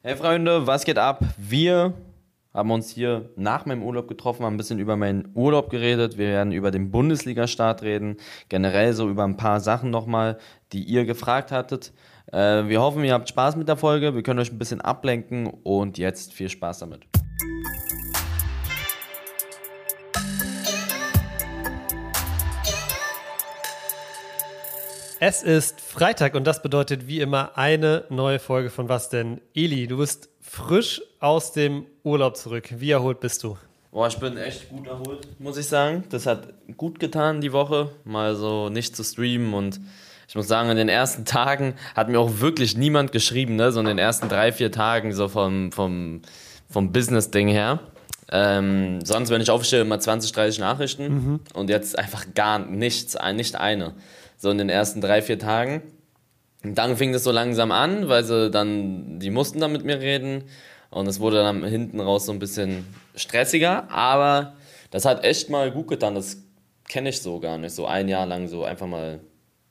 Hey Freunde, was geht ab? Wir haben uns hier nach meinem Urlaub getroffen, haben ein bisschen über meinen Urlaub geredet. Wir werden über den Bundesliga-Start reden, generell so über ein paar Sachen nochmal, die ihr gefragt hattet. Äh, wir hoffen, ihr habt Spaß mit der Folge. Wir können euch ein bisschen ablenken und jetzt viel Spaß damit. Es ist Freitag und das bedeutet wie immer eine neue Folge von Was denn? Eli, du bist frisch aus dem Urlaub zurück. Wie erholt bist du? Boah, ich bin echt gut erholt, muss ich sagen. Das hat gut getan die Woche, mal so nicht zu streamen und ich muss sagen, in den ersten Tagen hat mir auch wirklich niemand geschrieben, ne? so in den ersten drei, vier Tagen so vom, vom, vom Business-Ding her. Ähm, sonst, wenn ich aufstehe, immer 20, 30 Nachrichten mhm. und jetzt einfach gar nichts, nicht eine so in den ersten drei, vier Tagen. Und dann fing es so langsam an, weil sie dann, die mussten dann mit mir reden. Und es wurde dann hinten raus so ein bisschen stressiger, aber das hat echt mal gut getan. Das kenne ich so gar nicht. So ein Jahr lang so einfach mal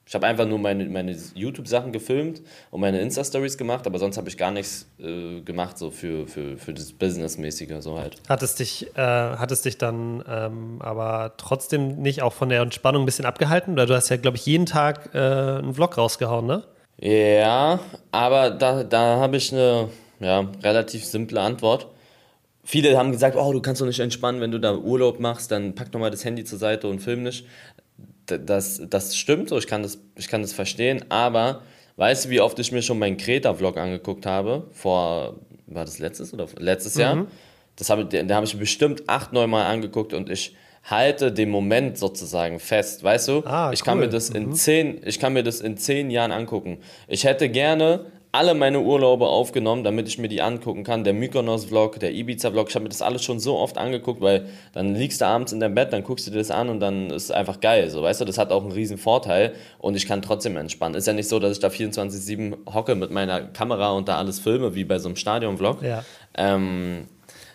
ich habe einfach nur meine, meine YouTube-Sachen gefilmt und meine Insta-Stories gemacht, aber sonst habe ich gar nichts äh, gemacht, so für, für, für das Businessmäßige, so halt. Hat es dich, äh, hat es dich dann ähm, aber trotzdem nicht auch von der Entspannung ein bisschen abgehalten? Oder du hast ja, glaube ich, jeden Tag äh, einen Vlog rausgehauen, ne? Ja, aber da, da habe ich eine ja, relativ simple Antwort. Viele haben gesagt, oh, du kannst doch nicht entspannen, wenn du da Urlaub machst, dann pack doch mal das Handy zur Seite und film nicht das, das stimmt so, ich kann das, ich kann das verstehen, aber weißt du, wie oft ich mir schon meinen Kreta-Vlog angeguckt habe? Vor, war das letztes oder letztes mhm. Jahr? Das habe, da habe ich bestimmt acht, neun Mal angeguckt und ich halte den Moment sozusagen fest, weißt du? Ah, ich kann mir das in mhm. zehn, ich kann mir das in zehn Jahren angucken. Ich hätte gerne alle meine Urlaube aufgenommen, damit ich mir die angucken kann. Der Mykonos-Vlog, der Ibiza-Vlog, ich habe mir das alles schon so oft angeguckt, weil dann liegst du abends in deinem Bett, dann guckst du dir das an und dann ist es einfach geil. So, weißt du, das hat auch einen riesen Vorteil und ich kann trotzdem entspannen. Ist ja nicht so, dass ich da 24-7 hocke mit meiner Kamera und da alles filme, wie bei so einem Stadion-Vlog. Ja. Ähm,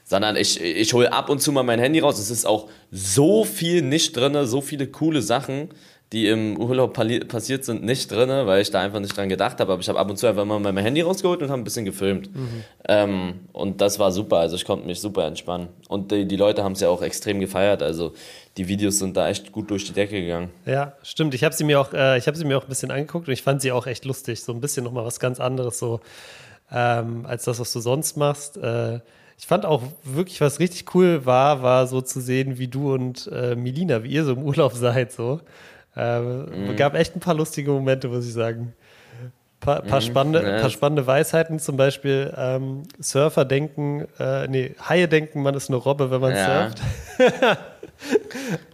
sondern ich, ich hole ab und zu mal mein Handy raus. Es ist auch so viel nicht drin, so viele coole Sachen die im Urlaub passiert sind, nicht drin, weil ich da einfach nicht dran gedacht habe. Aber ich habe ab und zu einfach mal mein Handy rausgeholt und habe ein bisschen gefilmt. Mhm. Ähm, und das war super. Also ich konnte mich super entspannen. Und die, die Leute haben es ja auch extrem gefeiert. Also die Videos sind da echt gut durch die Decke gegangen. Ja, stimmt. Ich habe sie mir auch, äh, ich habe sie mir auch ein bisschen angeguckt und ich fand sie auch echt lustig. So ein bisschen nochmal was ganz anderes so ähm, als das, was du sonst machst. Äh, ich fand auch wirklich, was richtig cool war, war so zu sehen, wie du und äh, Melina, wie ihr so im Urlaub seid, so. Ähm, mhm. gab echt ein paar lustige Momente, muss ich sagen. Paar, paar, mhm. spannende, ja. paar spannende Weisheiten, zum Beispiel ähm, Surfer denken, äh, nee, Haie denken, man ist eine Robbe, wenn man ja. surft.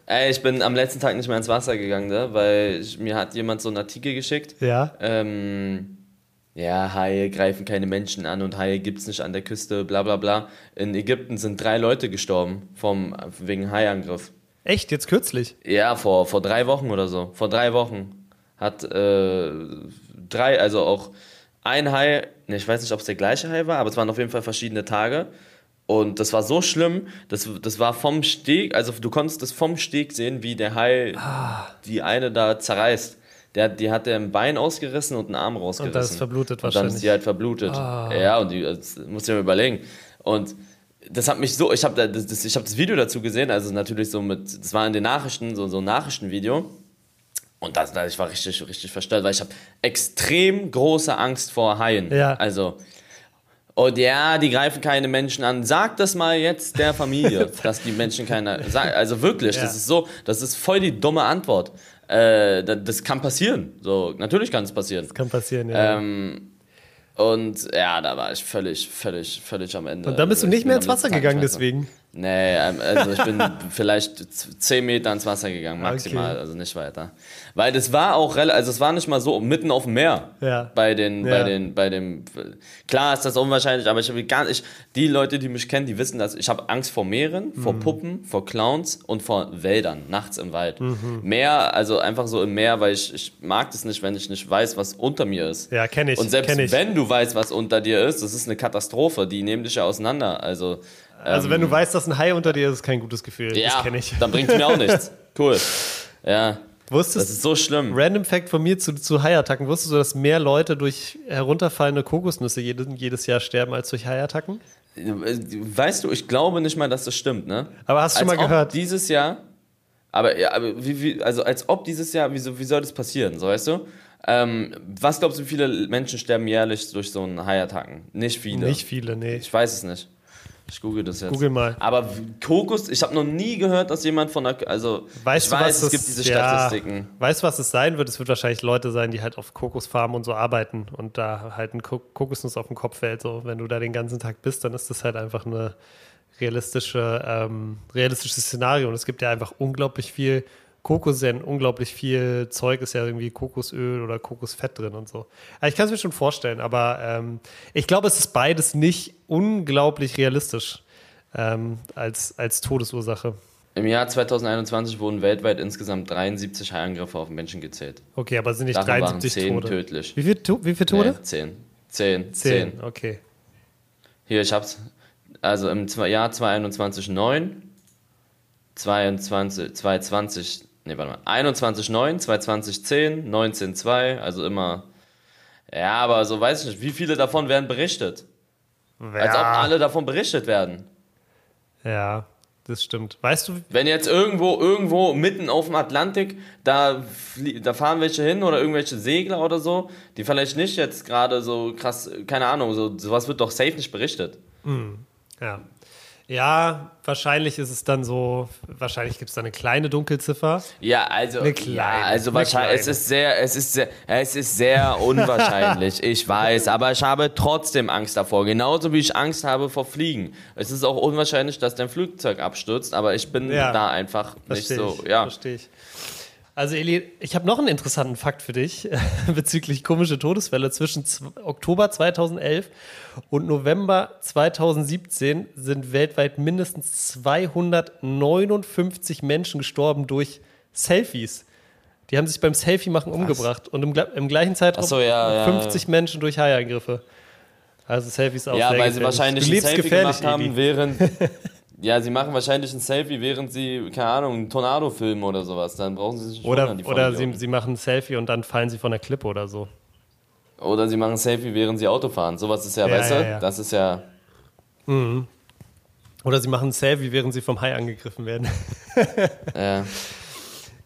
Ey, ich bin am letzten Tag nicht mehr ins Wasser gegangen, ne? weil ich, mir hat jemand so einen Artikel geschickt. Ja. Ähm, ja, Haie greifen keine Menschen an und Haie gibt es nicht an der Küste, bla bla bla. In Ägypten sind drei Leute gestorben vom, wegen Haiangriff. Echt, jetzt kürzlich? Ja, vor, vor drei Wochen oder so. Vor drei Wochen hat äh, drei, also auch ein Hai, ne, ich weiß nicht, ob es der gleiche Hai war, aber es waren auf jeden Fall verschiedene Tage. Und das war so schlimm, das, das war vom Steg, also du konntest das vom Steg sehen, wie der Hai ah. die eine da zerreißt. Der, die hat der ein Bein ausgerissen und einen Arm rausgerissen. Und das ist verblutet wahrscheinlich. Und dann ist die halt verblutet. Ah. Ja, und die, das muss ich mir überlegen. Und das hat mich so, ich habe das, das, hab das Video dazu gesehen, also natürlich so mit, das war in den Nachrichten, so, so ein Nachrichtenvideo. Und das, das, ich war richtig, richtig verstört, weil ich habe extrem große Angst vor Haien. Ja. Also, und ja, die greifen keine Menschen an. Sag das mal jetzt der Familie, dass die Menschen keine. Also wirklich, ja. das ist so, das ist voll die dumme Antwort. Äh, das, das, kann passieren. So, natürlich kann es passieren. Das kann passieren, ja. Ähm, und ja, da war ich völlig, völlig, völlig am Ende. Und dann bist du nicht mehr ins Wasser gegangen deswegen? Nee, ähm, also ich bin vielleicht zehn Meter ins Wasser gegangen, maximal, okay. also nicht weiter. Weil das war auch relativ, also es war nicht mal so mitten auf dem Meer. Ja. Bei den, ja. bei den, bei dem, klar ist das unwahrscheinlich, aber ich habe gar nicht, die Leute, die mich kennen, die wissen, dass ich habe Angst vor Meeren, mhm. vor Puppen, vor Clowns und vor Wäldern, nachts im Wald. Mhm. Meer, also einfach so im Meer, weil ich, ich mag das nicht, wenn ich nicht weiß, was unter mir ist. Ja, kenne ich. Und selbst ich. wenn du weißt, was unter dir ist, das ist eine Katastrophe, die nehmen dich ja auseinander, also also, wenn du ähm, weißt, dass ein Hai unter dir ist, ist kein gutes Gefühl. Ja, das kenne ich. Dann bringt es mir auch nichts. Cool. Ja. Wusstest, das ist so schlimm. Random Fact von mir zu, zu Haiattacken. Wusstest du, dass mehr Leute durch herunterfallende Kokosnüsse jedes, jedes Jahr sterben als durch Haiattacken? Weißt du, ich glaube nicht mal, dass das stimmt, ne? Aber hast du als schon mal gehört? Dieses Jahr, aber, ja, aber wie, wie, also als ob dieses Jahr, wie, wie soll das passieren, so weißt du? Ähm, was glaubst du, wie viele Menschen sterben jährlich durch so einen Haiattacken? Nicht viele. Nicht viele, nee. Ich weiß es nicht. Ich google das jetzt. Google mal. Aber Kokos, ich habe noch nie gehört, dass jemand von der. Also, weißt ich du, weiß, was es das, gibt diese ja, Statistiken. Weißt du, was es sein wird? Es wird wahrscheinlich Leute sein, die halt auf Kokosfarmen und so arbeiten und da halt ein Kokosnuss auf den Kopf fällt. So, wenn du da den ganzen Tag bist, dann ist das halt einfach eine realistische, ähm, realistisches Szenario. Und es gibt ja einfach unglaublich viel Kokossenn, unglaublich viel Zeug ist ja irgendwie Kokosöl oder Kokosfett drin und so. Also ich kann es mir schon vorstellen, aber ähm, ich glaube, es ist beides nicht unglaublich realistisch ähm, als, als Todesursache. Im Jahr 2021 wurden weltweit insgesamt 73 Haiangriffe auf Menschen gezählt. Okay, aber sind nicht Davon 73 waren 10 Tote? tödlich. Wie viele wie viel Tote? Nee, 10. 10. 10, 10. okay. Hier, ich hab's. Also im Jahr 2021 9, 22, 2020, nee, warte mal, 21 9, 2020 10, 19 2, also immer. Ja, aber so weiß ich nicht, wie viele davon werden berichtet? Als ob alle davon berichtet werden. Ja, das stimmt. Weißt du, Wenn jetzt irgendwo, irgendwo mitten auf dem Atlantik, da, da fahren welche hin oder irgendwelche Segler oder so, die vielleicht nicht jetzt gerade so krass, keine Ahnung, so, sowas wird doch safe nicht berichtet. ja. Ja, wahrscheinlich ist es dann so, wahrscheinlich gibt es da eine kleine Dunkelziffer. Ja, also, Eine kleine, ja, also wahrscheinlich, es ist sehr, es ist sehr, es ist sehr unwahrscheinlich, ich weiß, aber ich habe trotzdem Angst davor, genauso wie ich Angst habe vor Fliegen. Es ist auch unwahrscheinlich, dass dein Flugzeug abstürzt, aber ich bin Ja, da einfach nicht so, ich, ja. Verstehe ich. Also Eli, ich habe noch einen interessanten Fakt für dich bezüglich komische Todesfälle. Zwischen Oktober 2011 und November 2017 sind weltweit mindestens 259 Menschen gestorben durch Selfies. Die haben sich beim Selfie-Machen umgebracht und im, im gleichen Zeitraum so, ja, ja, 50 Menschen durch Haiangriffe. Also Selfies auch Ja, sehr weil sie wahrscheinlich ein Selfie gemacht haben, Eli. während. ja, sie machen wahrscheinlich ein Selfie, während sie, keine Ahnung, einen Tornado filmen oder sowas. Dann brauchen sie sich nicht Oder, wundern, die oder sie, sie machen ein Selfie und dann fallen sie von der Klippe oder so. Oder sie machen ein Selfie, während sie Auto fahren. Sowas ist ja, Ja, weißt ja, du, ja. das ist ja. Oder sie machen ein Selfie, während sie vom Hai angegriffen werden.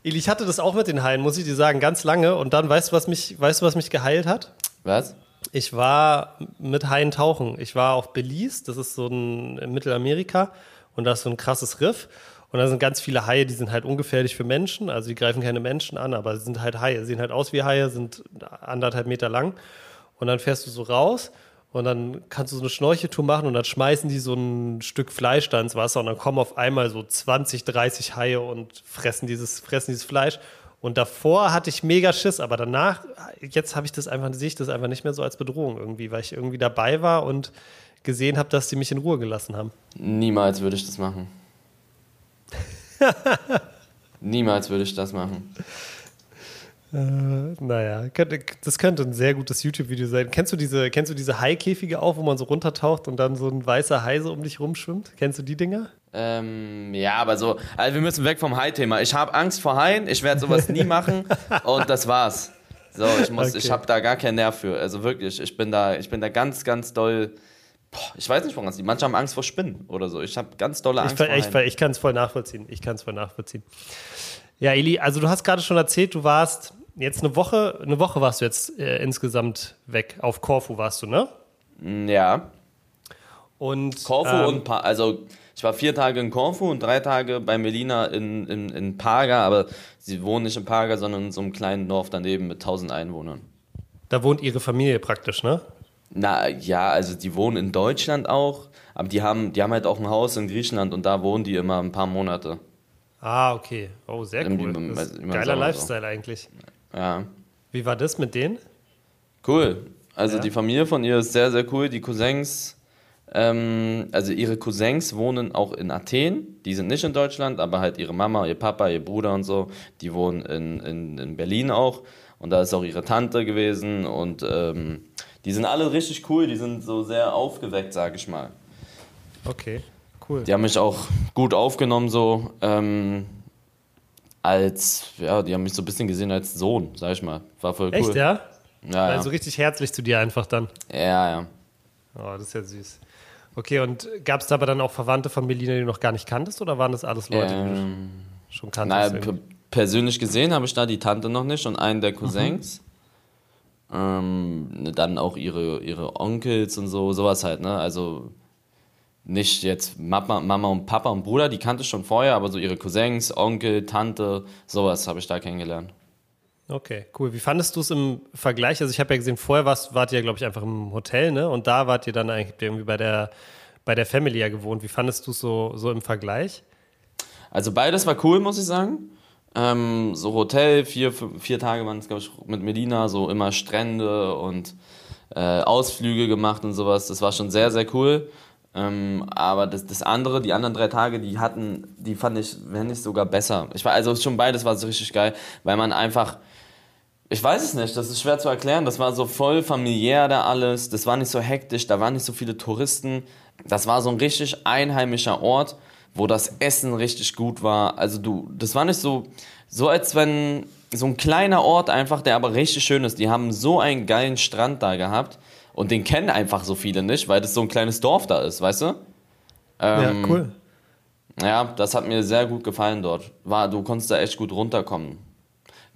Eli, ich hatte das auch mit den Haien, muss ich dir sagen, ganz lange. Und dann, weißt du, was mich, weißt du, was mich geheilt hat? was? Ich war mit Haien tauchen. Ich war auf Belize, das ist so ein in Mittelamerika. Und da ist so ein krasses Riff. Und da sind ganz viele Haie, die sind halt ungefährlich für Menschen. Also die greifen keine Menschen an, aber sie sind halt Haie. Sehen halt aus wie Haie, sind anderthalb Meter lang. Und dann fährst du so raus und dann kannst du so eine Schnorcheltour machen und dann schmeißen die so ein Stück Fleisch da ins Wasser und dann kommen auf einmal so 20, 30 Haie und fressen dieses, fressen dieses Fleisch. Und davor hatte ich mega Schiss, aber danach, jetzt habe ich das einfach, sehe ich das einfach nicht mehr so als Bedrohung irgendwie, weil ich irgendwie dabei war und gesehen habe, dass die mich in Ruhe gelassen haben. Niemals würde ich das machen. Niemals würde ich das machen. Naja, könnte, das könnte ein sehr gutes YouTube-Video sein. Kennst du diese, kennst du diese Haikäfige auch, wo man so runtertaucht und dann so ein weißer Hai so um dich rumschwimmt? Kennst du die Dinger? Ähm, ja, aber so, also wir müssen weg vom Hai-Thema. Ich habe Angst vor Haien, ich werde sowas nie machen und das war's. So, ich muss, Okay. ich habe da gar keinen Nerv für. Also wirklich, ich bin da, ich bin da ganz, ganz doll. Boah, ich weiß nicht, woran es liegt. Manche haben Angst vor Spinnen oder so. Ich habe ganz dolle Ich, Angst ver- vor ich, ich kann es voll nachvollziehen. Ich kann es voll nachvollziehen. Ja, Eli, also du hast gerade schon erzählt, du warst jetzt eine Woche, eine Woche warst du jetzt äh, insgesamt weg. Auf Korfu warst du, ne? Ja, Und Korfu ähm, und pa also ich war vier Tage in Korfu und drei Tage bei Melina in, in, in Paga, aber sie wohnen nicht in Paga, sondern in so einem kleinen Dorf daneben mit 1000 Einwohnern. da wohnt ihre Familie praktisch, ne? Na ja, also die wohnen in Deutschland auch, aber die haben, die haben halt auch ein Haus in Griechenland und da wohnen die immer ein paar Monate. Ah, okay. Oh, sehr cool. im- im geiler Sommer so. Lifestyle eigentlich. Ja, Wie war das mit denen? cool. Also Ja. die Familie von ihr ist sehr, sehr cool. Die Cousins, ähm, also ihre Cousins wohnen auch in Athen. Die sind nicht in Deutschland, aber halt ihre Mama, ihr Papa, ihr Bruder und so, die wohnen in, in, in Berlin auch. Und da ist auch ihre Tante gewesen und ähm, die sind alle richtig cool. Die sind so sehr aufgeweckt, sag ich mal. Okay, cool. Die haben mich auch gut aufgenommen so. Ähm, als, ja, die haben mich so ein bisschen gesehen als Sohn, sag ich mal. War voll cool. Echt, ja? Ja, Also ja. richtig herzlich zu dir einfach dann. ja, ja. Oh, das ist ja süß. Okay, und gab es da aber dann auch Verwandte von Melina, die du noch gar nicht kanntest, oder waren das alles Leute, die Ähm, du schon kanntest? naja, persönlich gesehen habe ich da die Tante noch nicht und einen Mhm. der Cousins. Ähm, dann auch ihre, ihre Onkels und so, sowas halt, ne? Also nicht jetzt Mama, Mama und Papa und Bruder, die kannte ich schon vorher, aber so ihre Cousins, Onkel, Tante, sowas habe ich da kennengelernt. Okay, cool. Wie fandest du es im Vergleich? Also ich habe ja gesehen, vorher warst, wart ihr, glaube ich, einfach im Hotel, ne? Und da wart ihr dann eigentlich irgendwie bei der, bei der Family ja gewohnt. Wie fandest du es so, so im Vergleich? Also beides war cool, muss ich sagen. Ähm, so Hotel, vier, vier Tage waren es, glaube ich, mit Medina, so immer Strände und äh, Ausflüge gemacht und sowas. Das war schon sehr, sehr cool. Ähm, aber das, das andere, die anderen drei Tage, die hatten, die fand ich, wenn nicht sogar besser. Ich war, also schon beides war so richtig geil, weil man einfach, ich weiß es nicht, das ist schwer zu erklären. Das war so voll familiär da alles. Das war nicht so hektisch, da waren nicht so viele Touristen. Das war so ein richtig einheimischer Ort, wo das Essen richtig gut war. Also du, das war nicht so, so als wenn so ein kleiner Ort einfach, der aber richtig schön ist. Die haben so einen geilen Strand da gehabt und den kennen einfach so viele nicht, weil das so ein kleines Dorf da ist, weißt du? Ähm, ja, cool. ja, das hat mir sehr gut gefallen dort. War, du konntest da echt gut runterkommen.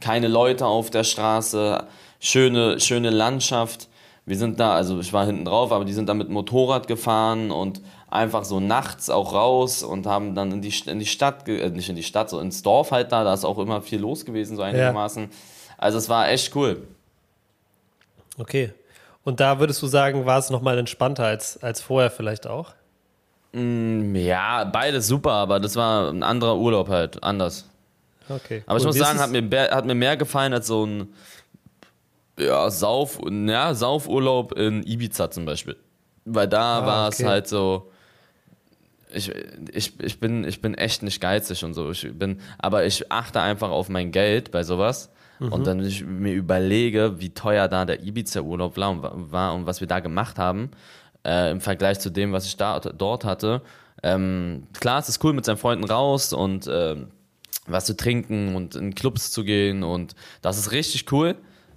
Keine Leute auf der Straße, schöne, schöne Landschaft. Wir sind da, also ich war hinten drauf, aber die sind da mit Motorrad gefahren und einfach so nachts auch raus und haben dann in die, in die Stadt, äh, nicht in die Stadt, so ins Dorf halt da, da ist auch immer viel los gewesen, so einigermaßen. Also es war echt cool. Okay. Und da würdest du sagen, war es nochmal entspannter als, als vorher vielleicht auch? Ja, beides super, aber das war ein anderer Urlaub halt, anders. Okay. Aber ich cool. muss Wie ist sagen, es- hat mir, hat mir mehr gefallen als so ein ja, Sauf, ja, Saufurlaub in Ibiza zum Beispiel. Weil da Ah, war es okay. halt so. Ich, ich, ich, bin, ich bin echt nicht geizig und so. Ich bin, aber ich achte einfach auf mein Geld bei sowas. Mhm. Und dann ich mir überlege, wie teuer da der Ibiza-Urlaub war und, war und was wir da gemacht haben, äh, im Vergleich zu dem, was ich da, dort hatte. Ähm, klar, es ist cool, mit seinen Freunden raus und ähm, was zu trinken und in Clubs zu gehen und das ist richtig cool.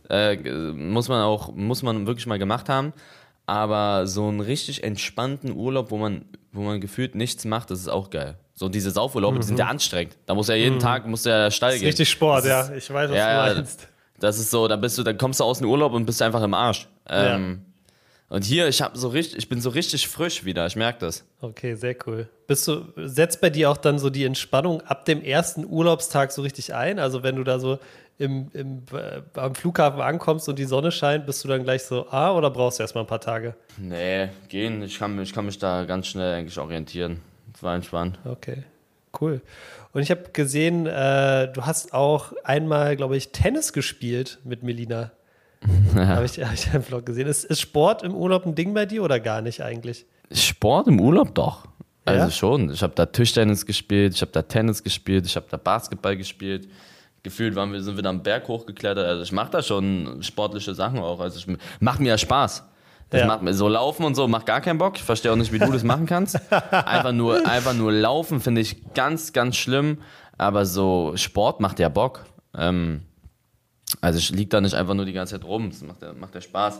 Äh, muss man auch, muss man wirklich mal gemacht haben. Aber so einen richtig entspannten Urlaub, wo man, wo man gefühlt nichts macht, das ist auch geil. So diese Saufurlaube, die sind ja anstrengend. Da muss ja jeden Tag, muss ja steil Das ist gehen. richtig Sport, ist- ja. Ich weiß, was ja, du ja, meinst. das ist so, dann bist du, dann kommst du aus dem Urlaub und bist einfach im Arsch. Ähm, Und hier, ich habe so richtig, ich bin so richtig frisch wieder, ich merke das. Okay, sehr cool. Bist du, setzt bei dir auch dann so die Entspannung ab dem ersten Urlaubstag so richtig ein? Also wenn du da so im, im, äh, am Flughafen ankommst und die Sonne scheint, bist du dann gleich so, ah, oder brauchst du erstmal ein paar Tage? Nee, gehen, ich kann, ich kann mich da ganz schnell eigentlich orientieren. Das war entspannt. Okay, cool. Und ich habe gesehen, äh, du hast auch einmal, glaube ich, Tennis gespielt mit Melina. Habe ich, hab ich einen Vlog gesehen. Ist, ist Sport im Urlaub ein Ding bei dir oder gar nicht eigentlich? Sport im Urlaub doch. Also Ja? schon. Ich habe da Tischtennis gespielt, ich habe da Tennis gespielt, ich habe da Basketball gespielt. Gefühlt waren wir, sind wir da am Berg hochgeklettert. Also ich mache da schon sportliche Sachen auch. Also ich macht mir ja Spaß. Das Ja. macht mir so laufen und so macht gar keinen Bock. Ich verstehe auch nicht, wie du das machen kannst. Einfach nur, einfach nur laufen finde ich ganz, ganz schlimm. Aber so Sport macht ja Bock. Ähm, also ich lieg da nicht einfach nur die ganze Zeit rum. Das macht ja, macht ja Spaß.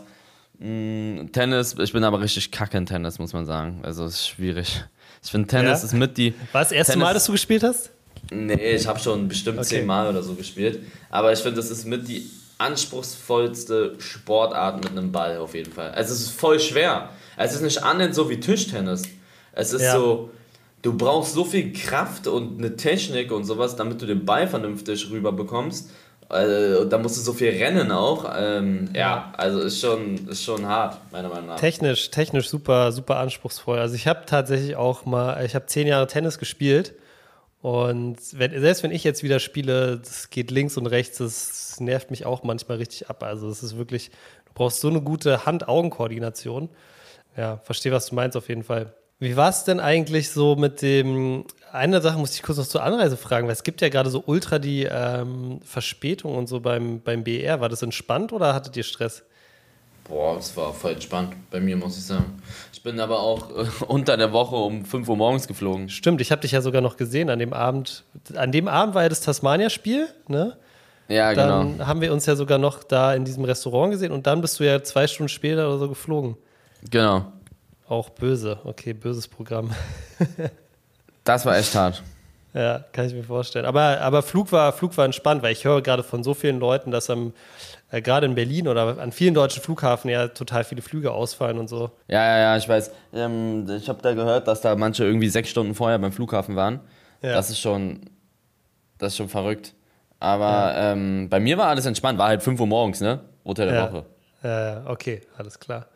Mm, Tennis, ich bin aber richtig kacke in Tennis, muss man sagen. Also es ist schwierig. Ich finde Tennis Ja? ist mit die. War das erste Tennis- Mal, dass du gespielt hast? Nee, ich habe schon bestimmt Okay. zehnmal oder so gespielt. Aber ich finde, das ist mit die anspruchsvollste Sportart mit einem Ball auf jeden Fall. Also es ist voll schwer. Es ist nicht annähernd so wie Tischtennis. Es ist Ja. so, du brauchst so viel Kraft und eine Technik und sowas, damit du den Ball vernünftig rüber bekommst. Äh, und da musst du so viel rennen auch. Ähm, ja, also ist schon, ist schon hart, meiner Meinung nach. Technisch, technisch super, super anspruchsvoll. Also ich habe tatsächlich auch mal, ich habe zehn Jahre Tennis gespielt und wenn, selbst wenn ich jetzt wieder spiele, das geht links und rechts, das nervt mich auch manchmal richtig ab. Also es ist wirklich, du brauchst so eine gute Hand-Augen-Koordination. Ja, verstehe, was du meinst auf jeden Fall. Wie war es denn eigentlich so mit dem, eine Sache muss ich kurz noch zur Anreise fragen, weil es gibt ja gerade so ultra die ähm, Verspätung und so beim, beim BR. War das entspannt oder hattet ihr Stress? Boah, es war voll entspannt bei mir, muss ich sagen. Ich bin aber auch äh, unter der Woche um 5 Uhr morgens geflogen. Stimmt, ich habe dich ja sogar noch gesehen an dem Abend. An dem Abend war ja das Tasmania-Spiel, ne? Ja, Dann genau. haben wir uns ja sogar noch da in diesem Restaurant gesehen und dann bist du ja zwei Stunden später oder so geflogen. Genau. Auch böse, okay, böses Programm. Das war echt hart. Ja, kann ich mir vorstellen. Aber, aber Flug, war, Flug war entspannt, weil ich höre gerade von so vielen Leuten, dass am, äh, gerade in Berlin oder an vielen deutschen Flughafen ja total viele Flüge ausfallen und so. Ja, ja, ja, ich weiß. Ähm, ich habe da gehört, dass da manche irgendwie sechs Stunden vorher beim Flughafen waren. Ja. Das ist schon, das ist schon verrückt. Aber ähm, bei mir war alles entspannt. War halt 5 Uhr morgens, ne? Unter der Ja. Woche. Äh, okay, alles klar.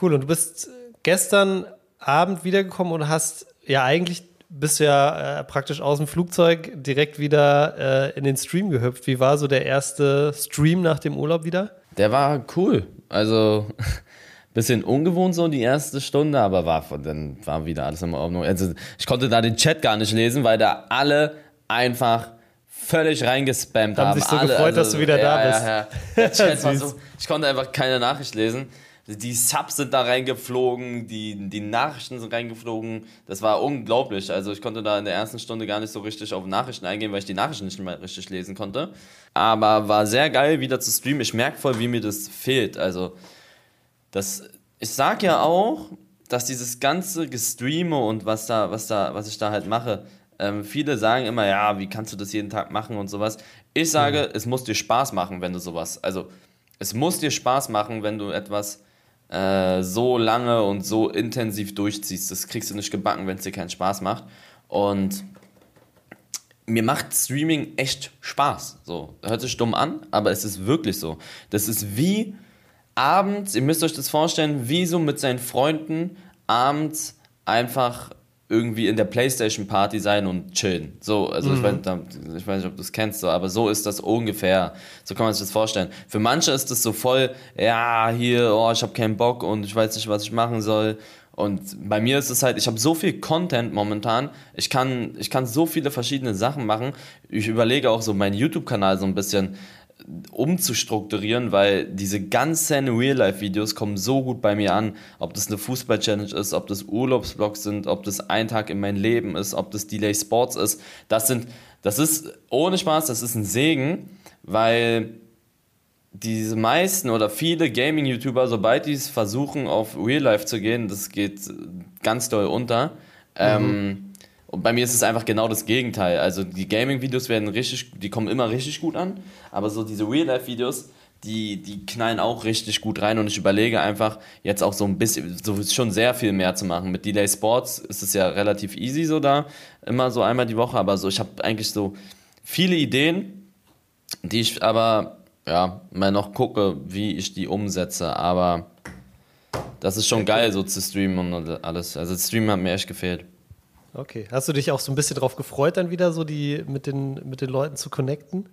Cool, und du bist gestern Abend wiedergekommen und hast ja eigentlich bist du ja äh, praktisch aus dem Flugzeug direkt wieder äh, in den Stream gehüpft. Wie war so der erste Stream nach dem Urlaub wieder? Der war cool. Also, bisschen ungewohnt so die erste Stunde, aber war von, dann war wieder alles in Ordnung. Also, ich konnte da den Chat gar nicht lesen, weil da alle einfach völlig reingespammt Haben haben. sich so alle, gefreut, dass du wieder da ja, bist. Ja, ja. Der Chat war so, ich konnte einfach keine Nachricht lesen. Die Subs sind da reingeflogen, die, die Nachrichten sind reingeflogen. Das war unglaublich. Also ich konnte da in der ersten Stunde gar nicht so richtig auf Nachrichten eingehen, weil ich die Nachrichten nicht mehr richtig lesen konnte. Aber war sehr geil, wieder zu streamen. Ich merke voll, wie mir das fehlt. Also das, ich sag ja auch, dass dieses ganze Gestreame und was da, was da, was ich da halt mache, ähm, viele sagen immer, ja, wie kannst du das jeden Tag machen und sowas. Ich sage, es muss dir Spaß machen, wenn du sowas, also es muss dir Spaß machen, wenn du etwas äh, so lange und so intensiv durchziehst. Das kriegst du nicht gebacken, wenn es dir keinen Spaß macht. Und mir macht Streaming echt Spaß. So, hört sich dumm an, aber es ist wirklich so. Das ist wie abends, ihr müsst euch das vorstellen, wie so mit seinen Freunden abends einfach irgendwie in der Playstation Party sein und chillen. So, also ich, weiß, ich weiß nicht, ob du es kennst, so, aber so ist das ungefähr. So kann man sich das vorstellen. Für manche ist das so voll, ja, hier, oh, ich habe keinen Bock und ich weiß nicht, was ich machen soll. Und bei mir ist es halt, ich habe so viel Content momentan, ich kann, ich kann so viele verschiedene Sachen machen. Ich überlege auch so meinen YouTube-Kanal so ein bisschen umzustrukturieren, weil diese ganzen Real-Life-Videos kommen so gut bei mir an. Ob das eine Fußball-Challenge ist, ob das Urlaubsvlogs sind, ob das ein Tag in mein Leben ist, ob das Delay Sports ist. Das sind, das ist ohne Spaß, das ist ein Segen, weil diese meisten oder viele Gaming-YouTuber, sobald die es versuchen, auf Real Life zu gehen, das geht ganz doll unter. Ähm, und bei mir ist es einfach genau das Gegenteil. Also die Gaming-Videos werden richtig, die kommen immer richtig gut an, aber so diese Real-Life-Videos, die, die knallen auch richtig gut rein und ich überlege einfach jetzt auch so ein bisschen, so schon sehr viel mehr zu machen. Mit Delay Sports ist es ja relativ easy so da, immer so einmal die Woche, aber so, ich habe eigentlich so viele Ideen, die ich aber ja mal noch gucke, wie ich die umsetze. Aber das ist schon geil, so zu streamen und alles. Also das Streamen hat mir echt gefehlt. Okay. Hast du dich auch so ein bisschen drauf gefreut, dann wieder so die mit den, mit den Leuten zu connecten?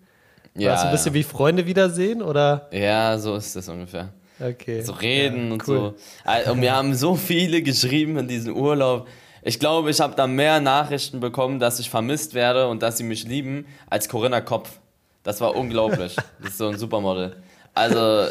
War das so ein bisschen wie Freunde wiedersehen oder? ja, so ist das ungefähr. Okay. So reden Ja, und cool. so. Äh, Und wir haben so viele geschrieben in diesem Urlaub. Ich glaube, ich habe da mehr Nachrichten bekommen, dass ich vermisst werde und dass sie mich lieben, als Corinna Kopf. Das war unglaublich. Das ist so ein Supermodel. Also,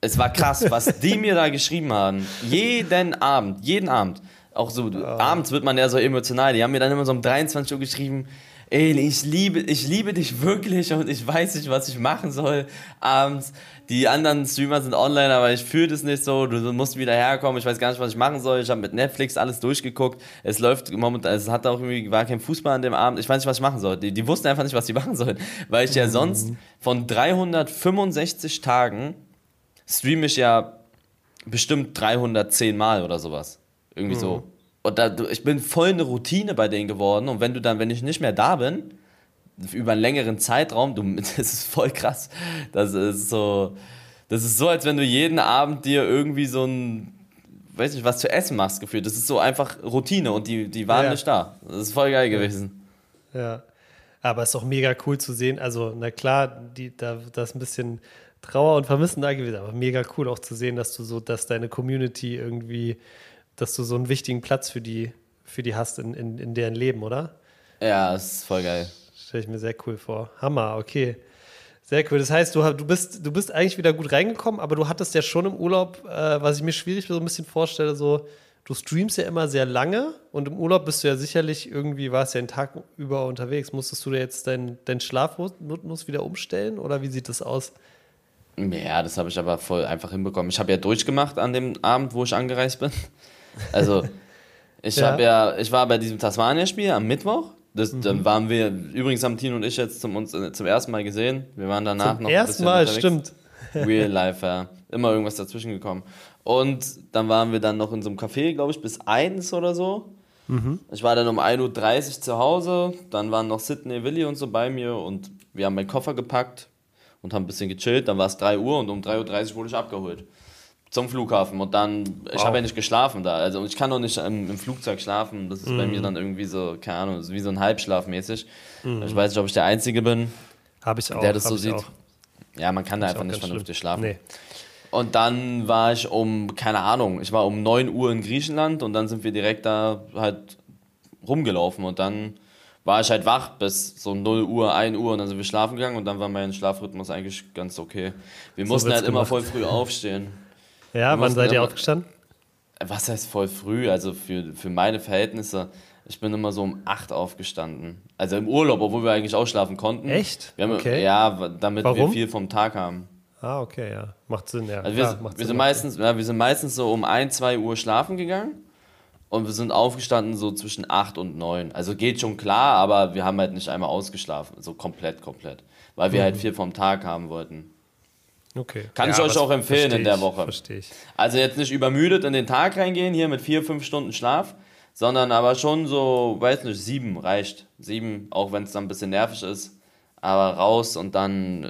es war krass, was die mir da geschrieben haben. Jeden Abend, jeden Abend. Auch so, abends wird man ja so emotional. Die haben mir dann immer so um 23 Uhr geschrieben, ey, ich liebe, ich liebe dich wirklich und ich weiß nicht, was ich machen soll abends. Die anderen Streamer sind online, aber ich fühle das nicht so. Du musst wieder herkommen. Ich weiß gar nicht, was ich machen soll. Ich habe mit Netflix alles durchgeguckt. Es läuft momentan, es hat auch irgendwie, war kein Fußball an dem Abend. Ich weiß nicht, was ich machen soll. Die, die wussten einfach nicht, was sie machen sollen. Weil ich ja sonst von 365 Tagen streame ich ja bestimmt 310 Mal oder sowas. Irgendwie so. Und da, ich bin voll eine Routine bei denen geworden. Und wenn du dann, wenn ich nicht mehr da bin, über einen längeren Zeitraum, du, das ist voll krass. Das ist so, das ist so, als wenn du jeden Abend dir irgendwie so ein, weiß nicht, was zu essen machst, gefühlt. Das ist so einfach Routine und die, die waren Ja. nicht da. Das ist voll geil gewesen. Ja. Aber es ist auch mega cool zu sehen. Also, na klar, die, da, da ist ein bisschen Trauer und Vermissen da gewesen, aber mega cool auch zu sehen, dass du so, dass deine Community irgendwie, dass du so einen wichtigen Platz für die, für die hast in, in, in deren Leben, oder? Ja, das ist voll geil. Stelle ich mir sehr cool vor. Hammer, okay. Sehr cool. Das heißt, du, du, bist, du bist eigentlich wieder gut reingekommen, aber du hattest ja schon im Urlaub, äh, was ich mir schwierig so ein bisschen vorstelle, so, du streamst ja immer sehr lange und im Urlaub bist du ja sicherlich irgendwie, warst ja den Tag über unterwegs. Musstest du da jetzt deinen dein Schlafrhythmus wieder umstellen oder wie sieht das aus? Ja, das habe ich aber voll einfach hinbekommen. Ich habe ja durchgemacht an dem Abend, wo ich angereist bin. Also, ich ja. habe ja, ich war bei diesem Tasmania-Spiel am Mittwoch das, mhm. Dann waren wir, übrigens haben Tino und ich jetzt zum, uns, äh, zum ersten Mal gesehen. Wir waren danach zum noch. Ersten Mal, stimmt. Real Life, ja. Immer irgendwas dazwischen gekommen. Und dann waren wir dann noch in so einem Café, glaube ich, bis 1 oder so. Mhm. Ich war dann um 1.30 Uhr zu Hause. Dann waren noch Sydney, Willi und so bei mir. Und wir haben meinen Koffer gepackt und haben ein bisschen gechillt. Dann war es 3 Uhr und um 3.30 Uhr wurde ich abgeholt zum Flughafen und dann, ich habe ja nicht geschlafen da, also ich kann doch nicht im, im Flugzeug schlafen, das ist mm. bei mir mhm. dann irgendwie so, keine Ahnung, wie so ein Halbschlaf mäßig. Mm. Ich weiß nicht, ob ich der Einzige bin, hab ich auch, der das so sieht. Auch. Ja, man kann da einfach nicht vernünftig schlimm. schlafen. Nee. Und dann war ich um, keine Ahnung, ich war um 9 Uhr in Griechenland und dann sind wir direkt da halt rumgelaufen und dann war ich halt wach bis so 0 Uhr, 1 Uhr und dann sind wir schlafen gegangen und dann war mein Schlafrhythmus eigentlich ganz okay. Wir so mussten halt gemacht. immer voll früh aufstehen. Ja, wann seid ihr aufgestanden? Was heißt voll früh? Also für, für meine Verhältnisse, ich bin immer so um 8 aufgestanden. Also im Urlaub, obwohl wir eigentlich ausschlafen konnten. Echt? Haben, okay. Ja, damit Warum? wir viel vom Tag haben. Ah, okay, ja. Macht Sinn, ja. Also wir, Klar, wir Sinn, sind meistens, ja, wir sind meistens so um 1, 2 Uhr schlafen gegangen und wir sind aufgestanden so zwischen 8 und 9. Also geht schon klar, aber wir haben halt nicht einmal ausgeschlafen. So komplett, komplett. Weil wir mhm. halt viel vom Tag haben wollten. Okay. Kann ja, ich euch auch empfehlen in der Woche. Verstehe ich. Also jetzt nicht übermüdet in den Tag reingehen, hier mit vier, fünf Stunden Schlaf, sondern aber schon so, weiß nicht, sieben reicht. Sieben, auch wenn es dann ein bisschen nervig ist. Aber raus und dann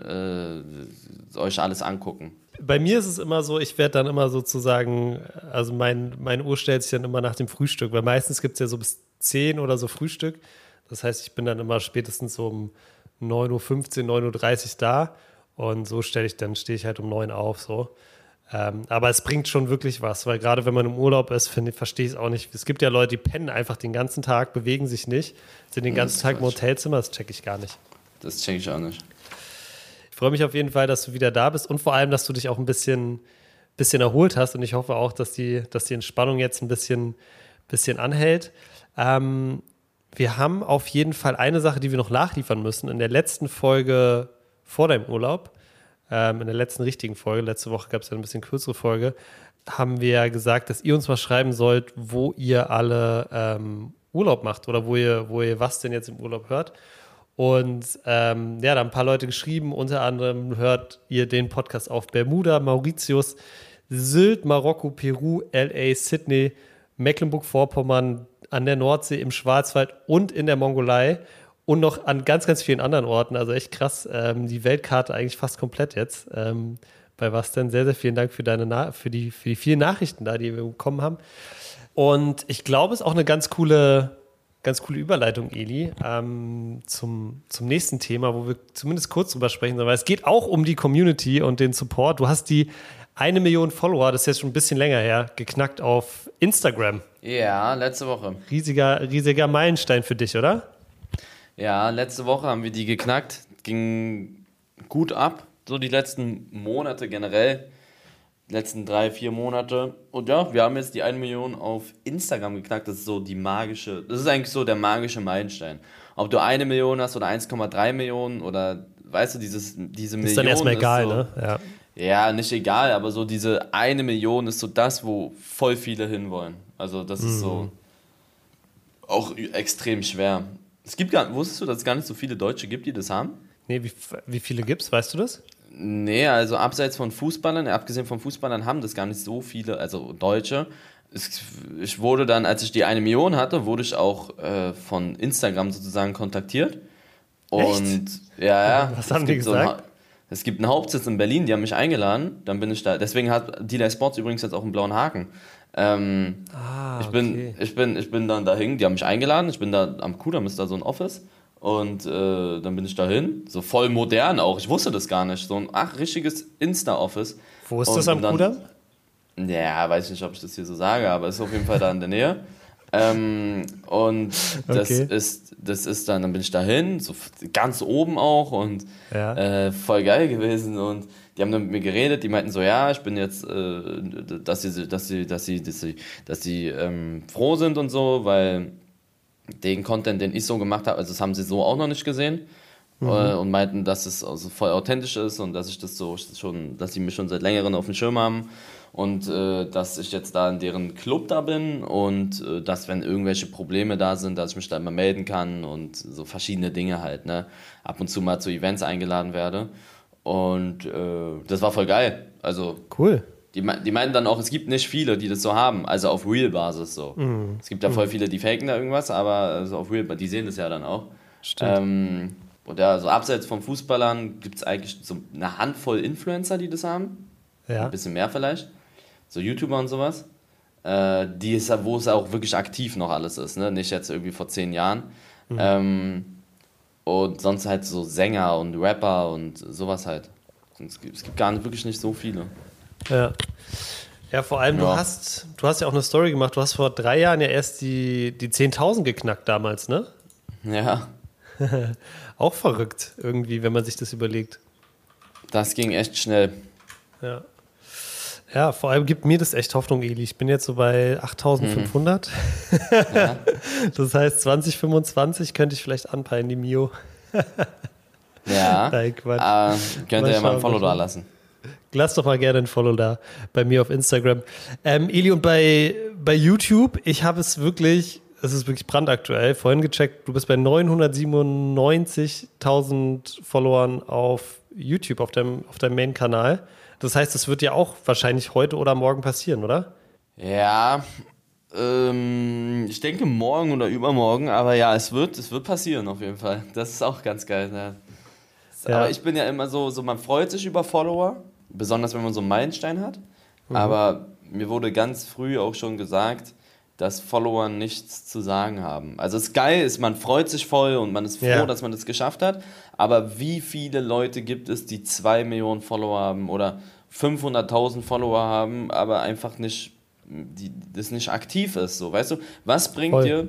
äh, euch alles angucken. Bei mir ist es immer so, ich werde dann immer sozusagen, also mein, meine Uhr stellt sich dann immer nach dem Frühstück, weil meistens gibt es ja so bis 10 oder so Frühstück. Das heißt, ich bin dann immer spätestens so um 9.15 Uhr, 9.30 Uhr da und so stelle ich dann, stehe ich halt um neun auf so. Ähm, aber es bringt schon wirklich was, weil gerade wenn man im Urlaub ist, finde verstehe ich es auch nicht. Es gibt ja Leute, die pennen einfach den ganzen Tag, bewegen sich nicht, sind den ganzen Tag im Hotelzimmer, das checke ich gar nicht. Das checke ich auch nicht. Ich freue mich auf jeden Fall, dass du wieder da bist und vor allem, dass du dich auch ein bisschen, bisschen erholt hast und ich hoffe auch, dass die, dass die Entspannung jetzt ein bisschen, bisschen anhält. Ähm, wir haben auf jeden Fall eine Sache, die wir noch nachliefern müssen. In der letzten Folge vor deinem Urlaub, ähm, in der letzten richtigen Folge, letzte Woche gab es ja ein bisschen kürzere Folge, haben wir gesagt, dass ihr uns mal schreiben sollt, wo ihr alle ähm, Urlaub macht oder wo ihr, wo ihr was denn jetzt im Urlaub hört. Und ähm, ja, da haben ein paar Leute geschrieben, unter anderem hört ihr den Podcast auf Bermuda, Mauritius, Sylt, Marokko, Peru, LA, Sydney, Mecklenburg-Vorpommern, an der Nordsee, im Schwarzwald und in der Mongolei und noch an ganz, ganz vielen anderen Orten. Also echt krass. Ähm, die Weltkarte eigentlich fast komplett jetzt. Ähm, bei was denn? Sehr, sehr vielen Dank für deine Na für die, für die vielen Nachrichten da, die wir bekommen haben. Und ich glaube, es ist auch eine ganz coole, ganz coole Überleitung, Eli, ähm, zum, zum nächsten Thema, wo wir zumindest kurz drüber sprechen sollen, weil es geht auch um die Community und den Support. Du hast die eine Million Follower, das ist jetzt schon ein bisschen länger her, geknackt auf Instagram. Ja, letzte Woche. Riesiger, riesiger Meilenstein für dich, oder? Ja, letzte Woche haben wir die geknackt. Ging gut ab. So die letzten Monate generell. Die letzten drei, vier Monate. Und ja, wir haben jetzt die 1 Million auf Instagram geknackt. Das ist so die magische, das ist eigentlich so der magische Meilenstein. Ob du eine Million hast oder 1,3 Millionen oder weißt du, dieses, diese Million. Ist dann erstmal egal, so, ne? Ja. Ja, nicht egal, aber so diese eine Million ist so das, wo voll viele hinwollen. Also das ist so mhm. auch extrem schwer. Es gibt gar, wusstest du, dass es gar nicht so viele Deutsche gibt, die das haben? Nee, wie, wie viele gibt es, weißt du das? Nee, also abseits von Fußballern, abgesehen von Fußballern, haben das gar nicht so viele, also Deutsche. Es, ich wurde dann, als ich die eine Million hatte, wurde ich auch äh, von Instagram sozusagen kontaktiert. Und Echt? ja, ja. Was haben die gesagt? Es gibt einen Hauptsitz in Berlin, die haben mich eingeladen, dann bin ich da. Deswegen hat Delay Sports übrigens jetzt auch einen blauen Haken. Ähm, ah, ich, bin, okay. ich, bin, ich bin dann dahin, die haben mich eingeladen, ich bin da am Kudamm ist da so ein Office und äh, dann bin ich dahin, so voll modern auch, ich wusste das gar nicht, so ein ach, richtiges Insta-Office. Wo ist und das am dann, Kudamm? Ja, weiß ich nicht, ob ich das hier so sage, aber es ist auf jeden Fall da in der Nähe. Ähm, und das Okay. ist, das ist dann, dann bin ich dahin, so ganz oben auch und Ja. äh, voll geil gewesen und die haben dann mit mir geredet, die meinten so, ja, ich bin jetzt, äh, dass sie, dass sie, dass sie, dass sie, dass sie ähm, froh sind und so, weil den Content, den ich so gemacht habe, also das haben sie so auch noch nicht gesehen. Äh, und meinten, dass es also voll authentisch ist und dass ich das so schon, dass sie mich schon seit längerem auf dem Schirm haben und äh, dass ich jetzt da in deren Club da bin und äh, dass wenn irgendwelche Probleme da sind, dass ich mich da immer melden kann und so verschiedene Dinge halt, ne? Ab und zu mal zu Events eingeladen werde. Und äh, das war voll geil. Also Cool. die, die meinten dann auch, es gibt nicht viele, die das so haben, also auf Real-Basis so. Es gibt ja voll viele, die faken da irgendwas, aber also auf Real, die sehen das ja dann auch. Stimmt. Ähm, und ja, so abseits von Fußballern gibt es eigentlich so eine Handvoll Influencer, die das haben. Ja. Ein bisschen mehr vielleicht. So YouTuber und sowas. Äh, die ist, wo es auch wirklich aktiv noch alles ist, ne? Nicht jetzt irgendwie vor zehn Jahren. Ähm, und sonst halt so Sänger und Rapper und sowas halt. Und es, gibt, es gibt gar nicht, wirklich nicht so viele. Ja. Ja, vor allem, du Ja. hast, du hast ja auch eine Story gemacht. Du hast vor drei Jahren ja erst die, die 10.000 geknackt damals, ne? Ja, Auch verrückt irgendwie, wenn man sich das überlegt. das ging echt schnell. Ja. Ja, vor allem gibt mir das echt Hoffnung, Eli. Ich bin jetzt so bei 8500. Das heißt, 2025 könnte ich vielleicht anpeilen, die Mio. Ja. Nein, Quatsch. Äh, könnt ihr ja mal ein Follow da lassen. Lass doch mal gerne ein Follow da bei mir auf Instagram. Ähm, Eli, und bei, bei YouTube, ich habe es wirklich, es ist wirklich brandaktuell, vorhin gecheckt, du bist bei 997.000 Followern auf YouTube, auf deinem, auf deinem Main-Kanal. Das heißt, es wird ja auch wahrscheinlich heute oder morgen passieren, oder? Ja, ähm, ich denke morgen oder übermorgen, aber ja, es wird, es wird passieren auf jeden Fall. Das ist auch ganz geil. Ja. Ja. Aber ich bin ja immer so, so, man freut sich über Follower, besonders wenn man so einen Meilenstein hat. Aber mir wurde ganz früh auch schon gesagt, dass Follower nichts zu sagen haben. Also es ist geil, ist, man freut sich voll und man ist froh, Ja. dass man das geschafft hat. Aber wie viele Leute gibt es, die 2 Millionen Follower haben oder 500.000 Follower haben, aber einfach nicht, die, das nicht aktiv ist, so, weißt du? Was bringt Voll. dir,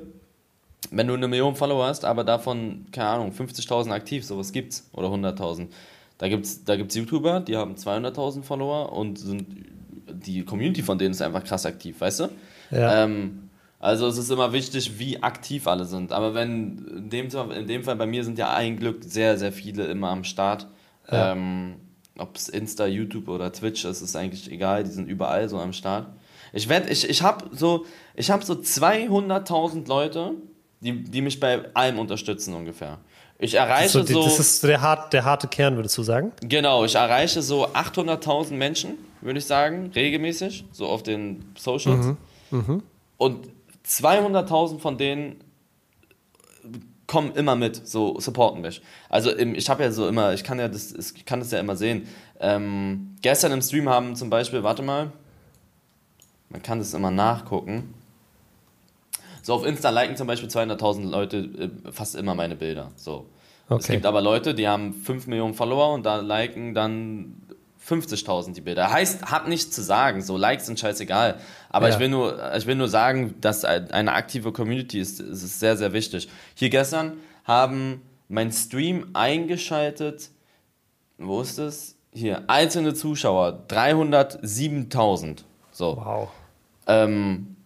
wenn du eine Million Follower hast, aber davon, keine Ahnung, 50.000 aktiv, sowas gibt's, oder 100.000. Da gibt's, da gibt's YouTuber, die haben 200.000 Follower und sind, die Community von denen ist einfach krass aktiv, weißt du? Ja. Ähm, also es ist immer wichtig, wie aktiv alle sind. Aber wenn, in dem, in dem Fall bei mir sind ja ein Glück sehr, sehr viele immer am Start. Ja. Ähm, Ob es Insta, YouTube oder Twitch ist, ist eigentlich egal, die sind überall so am Start. Ich werde, ich, ich habe so, ich habe so 200.000 Leute, die, die mich bei allem unterstützen ungefähr. Ich Das ist, erreiche so, die- so, das ist so der, hart, der harte Kern, würdest du sagen? genau, ich erreiche so 800.000 Menschen, würde ich sagen, regelmäßig, so auf den Socials. Und 200.000 von denen kommen immer mit, so supporten mich. Also im, ich habe ja so immer, ich kann ja das, ich kann das ja immer sehen. Ähm, gestern im Stream haben zum Beispiel, warte mal, man kann das immer nachgucken. So auf Insta liken zum Beispiel 200.000 Leute äh, fast immer meine Bilder. So. Es Okay. gibt aber Leute, die haben 5 Millionen Follower und da liken dann 50.000 die Bilder. Heißt, hat nichts zu sagen. So Likes sind scheißegal. Aber Ja. ich will nur, ich will nur sagen, dass ein- eine aktive Community ist, ist sehr, sehr wichtig. Hier gestern haben mein Stream eingeschaltet. Wo ist es? Hier einzelne Zuschauer 307.000. So Wow. ähm,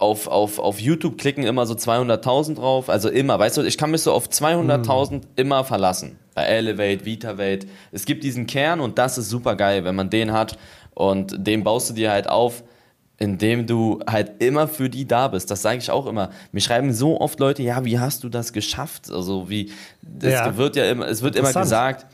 auf, auf, auf YouTube klicken immer so 200.000 drauf, also immer, weißt du, ich kann mich so auf 200.000 immer verlassen. Bei Elevate, VitaVate. Es gibt diesen Kern und das ist super geil, wenn man den hat und den baust du dir halt auf, indem du halt immer für die da bist. Das sage ich auch immer. Mir schreiben so oft Leute, ja, wie hast du das geschafft? Also wie, Ja. wird ja immer, es wird immer gesagt,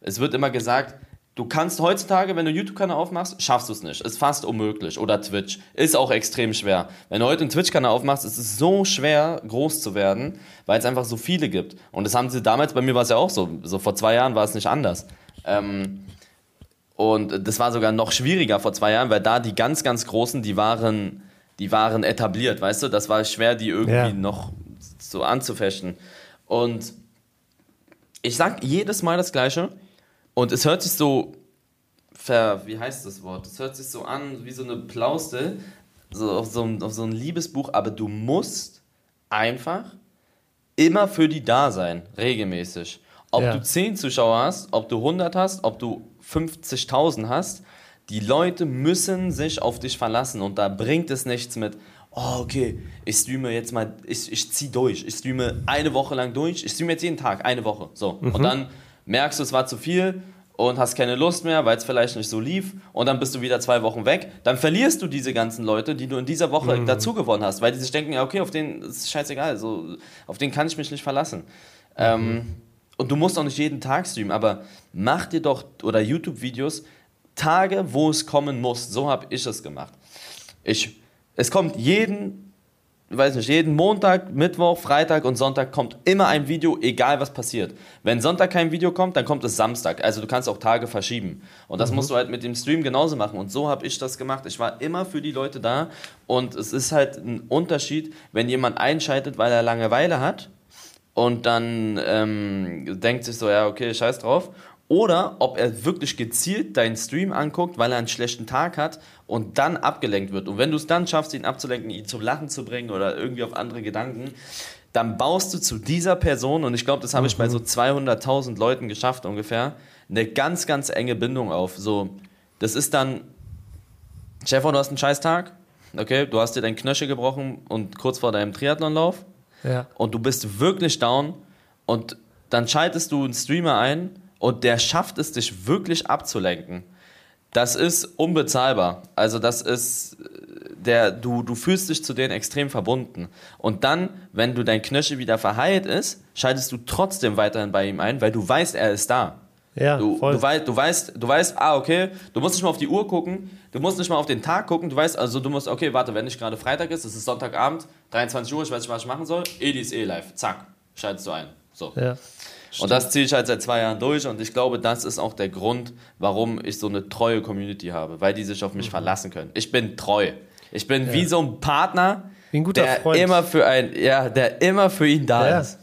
es wird immer gesagt, du kannst heutzutage, wenn du YouTube-Kanal aufmachst, schaffst du es nicht. Ist fast unmöglich. Oder Twitch. Ist auch extrem schwer. Wenn du heute einen Twitch-Kanal aufmachst, ist es so schwer, groß zu werden, weil es einfach so viele gibt. Und das haben sie damals, bei mir war es ja auch so. So vor zwei Jahren war es nicht anders. Ähm, und das war sogar noch schwieriger vor zwei Jahren, weil da die ganz, ganz Großen, die waren, die waren etabliert, weißt du? Das war schwer, die irgendwie Ja. noch so anzufechten. Und ich sag jedes Mal das Gleiche. Und es hört sich so, ver, wie heißt das Wort? Es hört sich so an wie so eine Plauste. so auf so, ein, auf so ein Liebesbuch, aber du musst einfach immer für die da sein, regelmäßig. Ob Ja. du 10 Zuschauer hast, ob du 100 hast, ob du 50.000 hast, die Leute müssen sich auf dich verlassen und da bringt es nichts mit, oh okay, ich streame jetzt mal, ich, ich zieh durch, ich streame eine Woche lang durch, ich streame jetzt jeden Tag, eine Woche, so. Und dann merkst du, es war zu viel und hast keine Lust mehr, weil es vielleicht nicht so lief und dann bist du wieder zwei Wochen weg, dann verlierst du diese ganzen Leute, die du in dieser Woche dazu gewonnen hast, weil die sich denken, ja okay, auf den ist scheißegal, so, auf den kann ich mich nicht verlassen. Ähm, und du musst auch nicht jeden Tag streamen, aber mach dir doch, oder YouTube-Videos, Tage, wo es kommen muss. So habe ich es gemacht. Ich, es kommt jeden, weiß nicht, jeden Montag, Mittwoch, Freitag und Sonntag kommt immer ein Video, egal was passiert. Wenn Sonntag kein Video kommt, dann kommt es Samstag. Also du kannst auch Tage verschieben. Und das musst du halt mit dem Stream genauso machen. Und so habe ich das gemacht. Ich war immer für die Leute da. Und es ist halt ein Unterschied, wenn jemand einschaltet, weil er Langeweile hat und dann ähm, denkt sich so, ja, okay, scheiß drauf. Oder ob er wirklich gezielt deinen Stream anguckt, weil er einen schlechten Tag hat und dann abgelenkt wird. Und wenn du es dann schaffst, ihn abzulenken, ihn zum Lachen zu bringen oder irgendwie auf andere Gedanken, dann baust du zu dieser Person, und ich glaube, das habe ich bei so 200.000 Leuten geschafft ungefähr, eine ganz, ganz enge Bindung auf. So, das ist dann, Stefan, du hast einen scheiß Tag, okay, du hast dir dein Knöchel gebrochen und kurz vor deinem Triathlonlauf Ja. und du bist wirklich down und dann schaltest du einen Streamer ein und der schafft es, dich wirklich abzulenken. Das ist unbezahlbar. Also das ist äh, der, du, du fühlst dich zu denen extrem verbunden. Und dann, wenn du dein Knöchel wieder verheilt ist, schaltest du trotzdem weiterhin bei ihm ein, weil du weißt, er ist da. Ja, Du, voll. du, weißt, du, weißt, du weißt, ah, okay, du musst nicht mal auf die Uhr gucken, du musst nicht mal auf den Tag gucken, du weißt, also du musst, okay, warte, wenn nicht gerade Freitag ist, es ist Sonntagabend, 23 Uhr, ich weiß nicht, was ich machen soll, Edi ist eh live, zack, schaltest du ein. So. ja. Und das ziehe ich halt seit zwei Jahren durch und ich glaube, das ist auch der Grund, warum ich so eine treue Community habe, weil die sich auf mich verlassen können. Ich bin treu. Ich bin wie so ein Partner, Wie ein guter der Freund. immer für ein, ja, der immer für ihn da Ja. ist.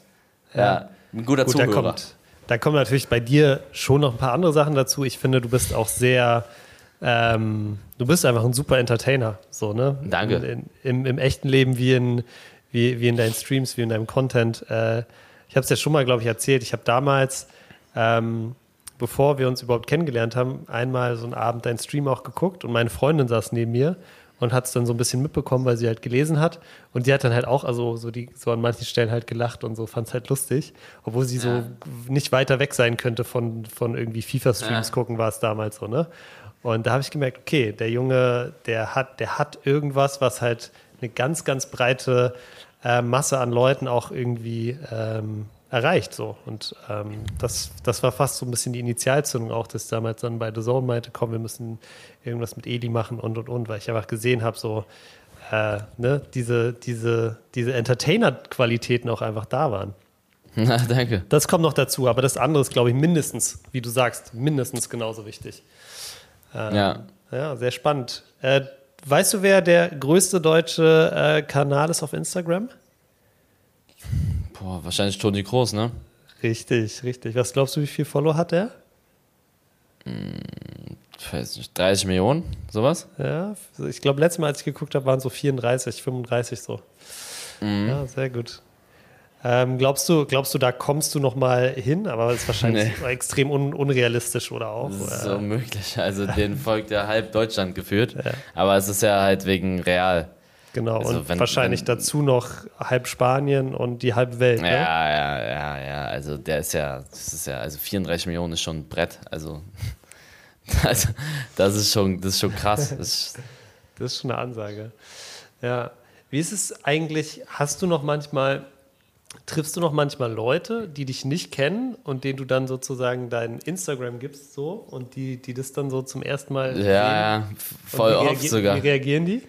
Ja, ein guter Gut, da Zuhörer. kommt, da kommen natürlich bei dir schon noch ein paar andere Sachen dazu. Ich finde, du bist auch sehr, ähm, du bist einfach ein super Entertainer. So, ne? Danke. In, in, im, Im echten Leben wie in, wie, wie in deinen Streams, wie in deinem Content. Äh, ich habe es ja schon mal, glaube ich, erzählt. Ich habe damals, ähm, bevor wir uns überhaupt kennengelernt haben, einmal so einen Abend deinen Stream auch geguckt und meine Freundin saß neben mir und hat es dann so ein bisschen mitbekommen, weil sie halt gelesen hat. Und die hat dann halt auch, also so, die, so an manchen Stellen halt gelacht und so, fand es halt lustig. Obwohl sie Ja. so nicht weiter weg sein könnte von, von irgendwie FIFA-Streams Ja. gucken, war es damals so, ne? Und da habe ich gemerkt, okay, der Junge, der hat, der hat irgendwas, was halt eine ganz, ganz breite äh, Masse an Leuten auch irgendwie ähm, erreicht. So. Und ähm, das, das war fast so ein bisschen die Initialzündung auch, dass damals dann bei The Zone meinte, komm, wir müssen irgendwas mit Eli machen und und und, weil ich einfach gesehen habe, so äh, ne, diese, diese, diese Entertainer-Qualitäten auch einfach da waren. Na, danke. Das kommt noch dazu, aber das andere ist, glaube ich, mindestens, wie du sagst, mindestens genauso wichtig. Ja. Ja, sehr spannend. Äh, weißt du, wer der größte deutsche äh, Kanal ist auf Instagram? Boah, wahrscheinlich Toni Groß, ne? Richtig, richtig. Was glaubst du, wie viel Follow hat der? Ich weiß nicht, 30 Millionen, sowas? Ja, ich glaube, letztes Mal, als ich geguckt habe, waren so 34, 35 so. Ja, sehr gut. Ähm, glaubst du, glaubst du, da kommst du noch mal hin? Aber das ist wahrscheinlich extrem un unrealistisch oder auch. Das Oder? so möglich. Also den folgt ja halb Deutschland geführt. Aber es ist ja halt wegen Real. Genau. also und wenn- wahrscheinlich wenn- dazu noch halb Spanien und die halbe Welt. Ja, Ne? ja, ja, ja. Also der ist ja, das ist ja, also 34 Millionen ist schon ein Brett. Also, also das ist schon, das ist schon krass. Das ist, Das ist schon eine Ansage. Ja. Wie ist es eigentlich? Hast du noch manchmal, triffst du noch manchmal Leute, die dich nicht kennen und denen du dann sozusagen dein Instagram gibst so und die, die das dann so zum ersten Mal sehen? ja, ja, voll oft sogar. Wie reagieren die?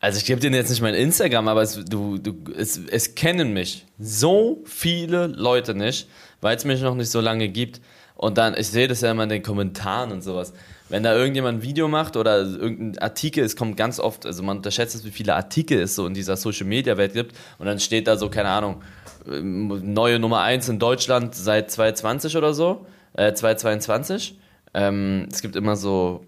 Also ich gebe dir jetzt nicht mein Instagram, aber es, du, du, es, es kennen mich so viele Leute nicht, weil es mich noch nicht so lange gibt. Und dann, ich sehe das ja immer in den Kommentaren und sowas. Wenn da irgendjemand ein Video macht oder irgendein Artikel, es kommt ganz oft, also man unterschätzt es, wie viele Artikel es so in dieser Social Media Welt gibt. Und dann steht da so, keine Ahnung, ähm, neue Nummer 1 in Deutschland seit 2020 oder so, äh, 2022. Ähm, es gibt immer so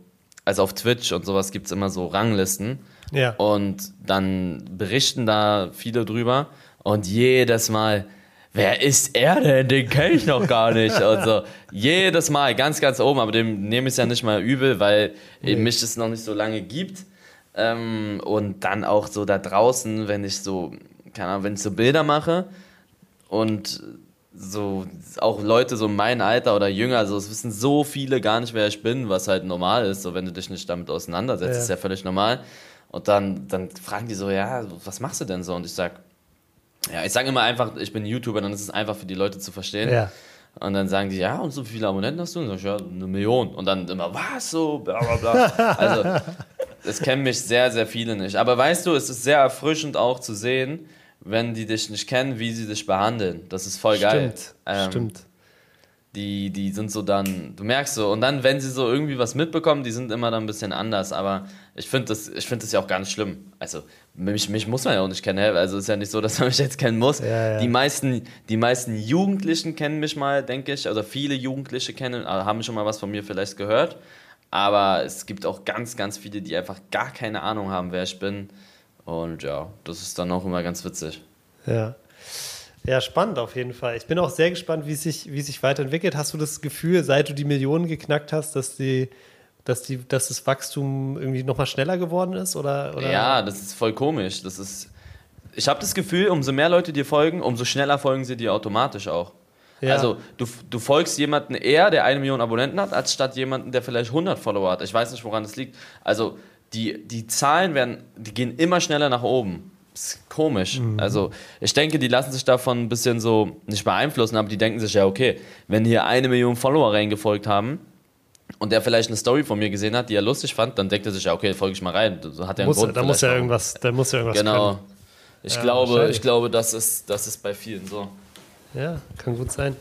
also auf Twitch und sowas gibt es immer so Ranglisten. Ja. Und dann berichten da viele drüber. Und jedes Mal, wer ist er denn? Den kenne ich noch gar nicht. Und so, jedes Mal, ganz, ganz oben. Aber dem nehme ich es ja nicht mal übel, weil nee. mich das noch nicht so lange gibt. Ähm, und dann auch so da draußen, wenn ich so, keine Ahnung, wenn ich so Bilder mache und so auch Leute so mein Alter oder jünger, also es wissen so viele gar nicht, wer ich bin, was halt normal ist, so wenn du dich nicht damit auseinandersetzt, ja. ist ja völlig normal. Und dann, dann fragen die so, ja, was machst du denn so? Und ich sag, ja, ich sage immer einfach, ich bin YouTuber, dann ist es einfach für die Leute zu verstehen. Ja. Und dann sagen die, ja, und so viele Abonnenten hast du? Und dann sag ich, ja, eine Million. Und dann immer, was so, bla bla bla. also, es kennen mich sehr, sehr viele nicht. Aber weißt du, es ist sehr erfrischend auch zu sehen, wenn die dich nicht kennen, wie sie dich behandeln. Das ist voll geil. Stimmt, ähm, stimmt. Die, die sind so dann, du merkst so, und dann, wenn sie so irgendwie was mitbekommen, die sind immer dann ein bisschen anders. Aber ich finde das, find das ja auch gar nicht schlimm. Also, mich, mich muss man ja auch nicht kennen. Also, es ist ja nicht so, dass man mich jetzt kennen muss. Ja, ja. Die, meisten, die meisten Jugendlichen kennen mich mal, denke ich. Also, viele Jugendliche kennen, also haben schon mal was von mir vielleicht gehört. Aber es gibt auch ganz, ganz viele, die einfach gar keine Ahnung haben, wer ich bin. Und ja, das ist dann auch immer ganz witzig. Ja. Ja, spannend auf jeden Fall. Ich bin auch sehr gespannt, wie sich, wie sich weiterentwickelt. Hast du das Gefühl, seit du die Millionen geknackt hast, dass die, dass die, dass das Wachstum irgendwie nochmal schneller geworden ist? Oder, oder? Ja, das ist voll komisch. Das ist. Ich habe das Gefühl, umso mehr Leute dir folgen, umso schneller folgen sie dir automatisch auch. Ja. Also du, du folgst jemanden eher, der eine Million Abonnenten hat, als statt jemanden, der vielleicht 100 Follower hat. Ich weiß nicht, woran das liegt. Also die, die Zahlen werden, die gehen immer schneller nach oben. Komisch. Mhm. Also ich denke, die lassen sich davon ein bisschen so nicht beeinflussen, aber die denken sich ja, okay, wenn hier eine Million Follower reingefolgt haben und der vielleicht eine Story von mir gesehen hat, die er lustig fand, dann denkt er sich ja, okay, folge ich mal rein. So hat er muss, Grund. Da muss ja irgendwas, da muss ja irgendwas Genau. Können. Ich ja, glaube, ich glaube, das ist, das ist bei vielen so. Ja, kann gut sein.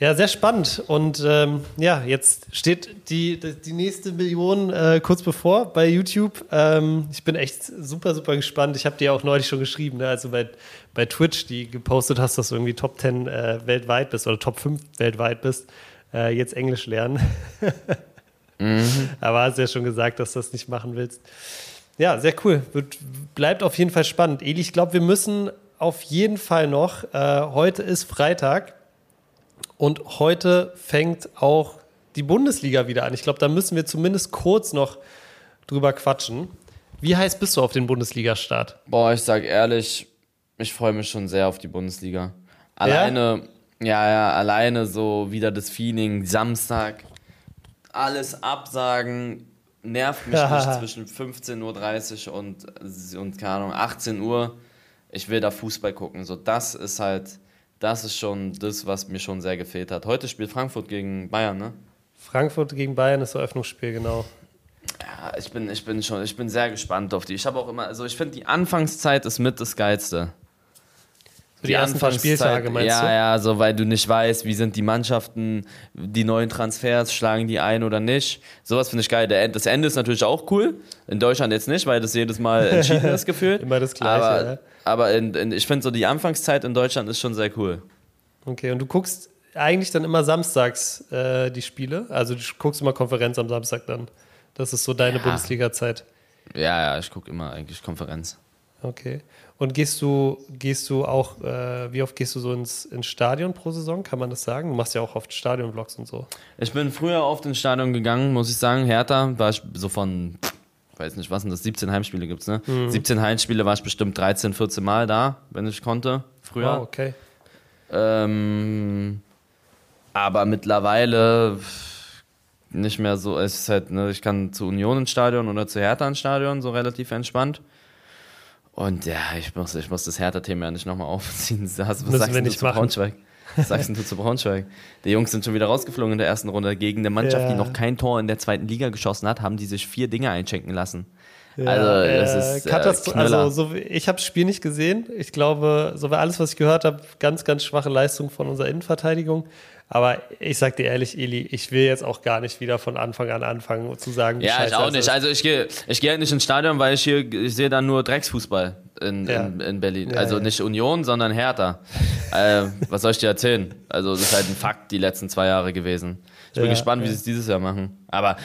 Ja, sehr spannend. Und ähm, ja, jetzt steht die, die nächste Million äh, kurz bevor bei YouTube. Ähm, ich bin echt super, super gespannt. Ich habe dir auch neulich schon geschrieben, ne? also bei, bei Twitch, die gepostet hast, dass du irgendwie Top 10 äh, weltweit bist oder Top 5 weltweit bist. Äh, jetzt Englisch lernen. mhm. Aber hast ja schon gesagt, dass du das nicht machen willst. Ja, sehr cool. Wird, bleibt auf jeden Fall spannend. Eli, ich glaube, wir müssen auf jeden Fall noch, äh, heute ist Freitag und heute fängt auch die Bundesliga wieder an. Ich glaube, da müssen wir zumindest kurz noch drüber quatschen. Wie heiß bist du auf den Bundesliga-Start? Boah, ich sag ehrlich, ich freue mich schon sehr auf die Bundesliga. Alleine, ja? ja, ja, alleine so wieder das Feeling, Samstag, alles absagen, nervt mich nicht zwischen 15.30 Uhr und, und keine Ahnung, 18 Uhr. Ich will da Fußball gucken. So, das ist halt das ist schon das, was mir schon sehr gefehlt hat. Heute spielt Frankfurt gegen Bayern, ne? Frankfurt gegen Bayern ist Eröffnungsspiel, genau. Ja, ich bin, ich bin schon, ich bin sehr gespannt auf die. Ich habe auch immer, also ich finde die Anfangszeit ist mit das Geilste. die, die ersten paar Spieltage meinst ja, du? Ja, ja, so weil du nicht weißt, wie sind die Mannschaften, die neuen Transfers, schlagen die ein oder nicht. Sowas finde ich geil. Das Ende ist natürlich auch cool. In Deutschland jetzt nicht, weil das jedes Mal entschieden ist gefühlt. Immer das Gleiche, Aber ja. Aber in, in, ich finde so die Anfangszeit in Deutschland ist schon sehr cool. Okay, und du guckst eigentlich dann immer samstags äh, die Spiele? Also du guckst immer Konferenz am Samstag dann. Das ist so deine ja. Bundesliga-Zeit. Ja, ja, ich gucke immer eigentlich Konferenz. Okay. Und gehst du, gehst du auch, äh, wie oft gehst du so ins, ins Stadion pro Saison? Kann man das sagen? Du machst ja auch oft Stadionvlogs und so. Ich bin früher oft ins Stadion gegangen, muss ich sagen. Hertha war ich so von weiß nicht, was sind das, 17 Heimspiele gibt es, ne? Mhm. 17 Heimspiele war ich bestimmt 13, 14 Mal da, wenn ich konnte, früher. Oh, okay. Ähm, aber mittlerweile nicht mehr so, es ist halt, ne, ich kann zu Union ins Stadion oder zu Hertha ins Stadion, so relativ entspannt. Und ja, ich muss, ich muss das Hertha-Thema ja nicht nochmal aufziehen. Was sagst wir nicht du zu Braunschweig? Was sagst du zu Braunschweig? Die Jungs sind schon wieder rausgeflogen in der ersten Runde. Gegen eine Mannschaft, ja. die noch kein Tor in der zweiten Liga geschossen hat, haben die sich vier Dinge einschenken lassen. Ja, also, das äh, ist äh, also so, ich habe das Spiel nicht gesehen. Ich glaube, so war alles, was ich gehört habe, ganz, ganz schwache Leistung von unserer Innenverteidigung. Aber ich sag dir ehrlich, Eli, ich will jetzt auch gar nicht wieder von Anfang an anfangen zu sagen, wie Ja, ich auch nicht. Also ich gehe ich geh halt nicht ins Stadion, weil ich hier, ich sehe dann nur Drecksfußball in, ja. in, in, Berlin. Ja, also nicht Union, sondern Hertha. äh, was soll ich dir erzählen? Also das ist halt ein Fakt die letzten zwei Jahre gewesen. Ich bin gespannt, wie sie es dieses Jahr machen. Aber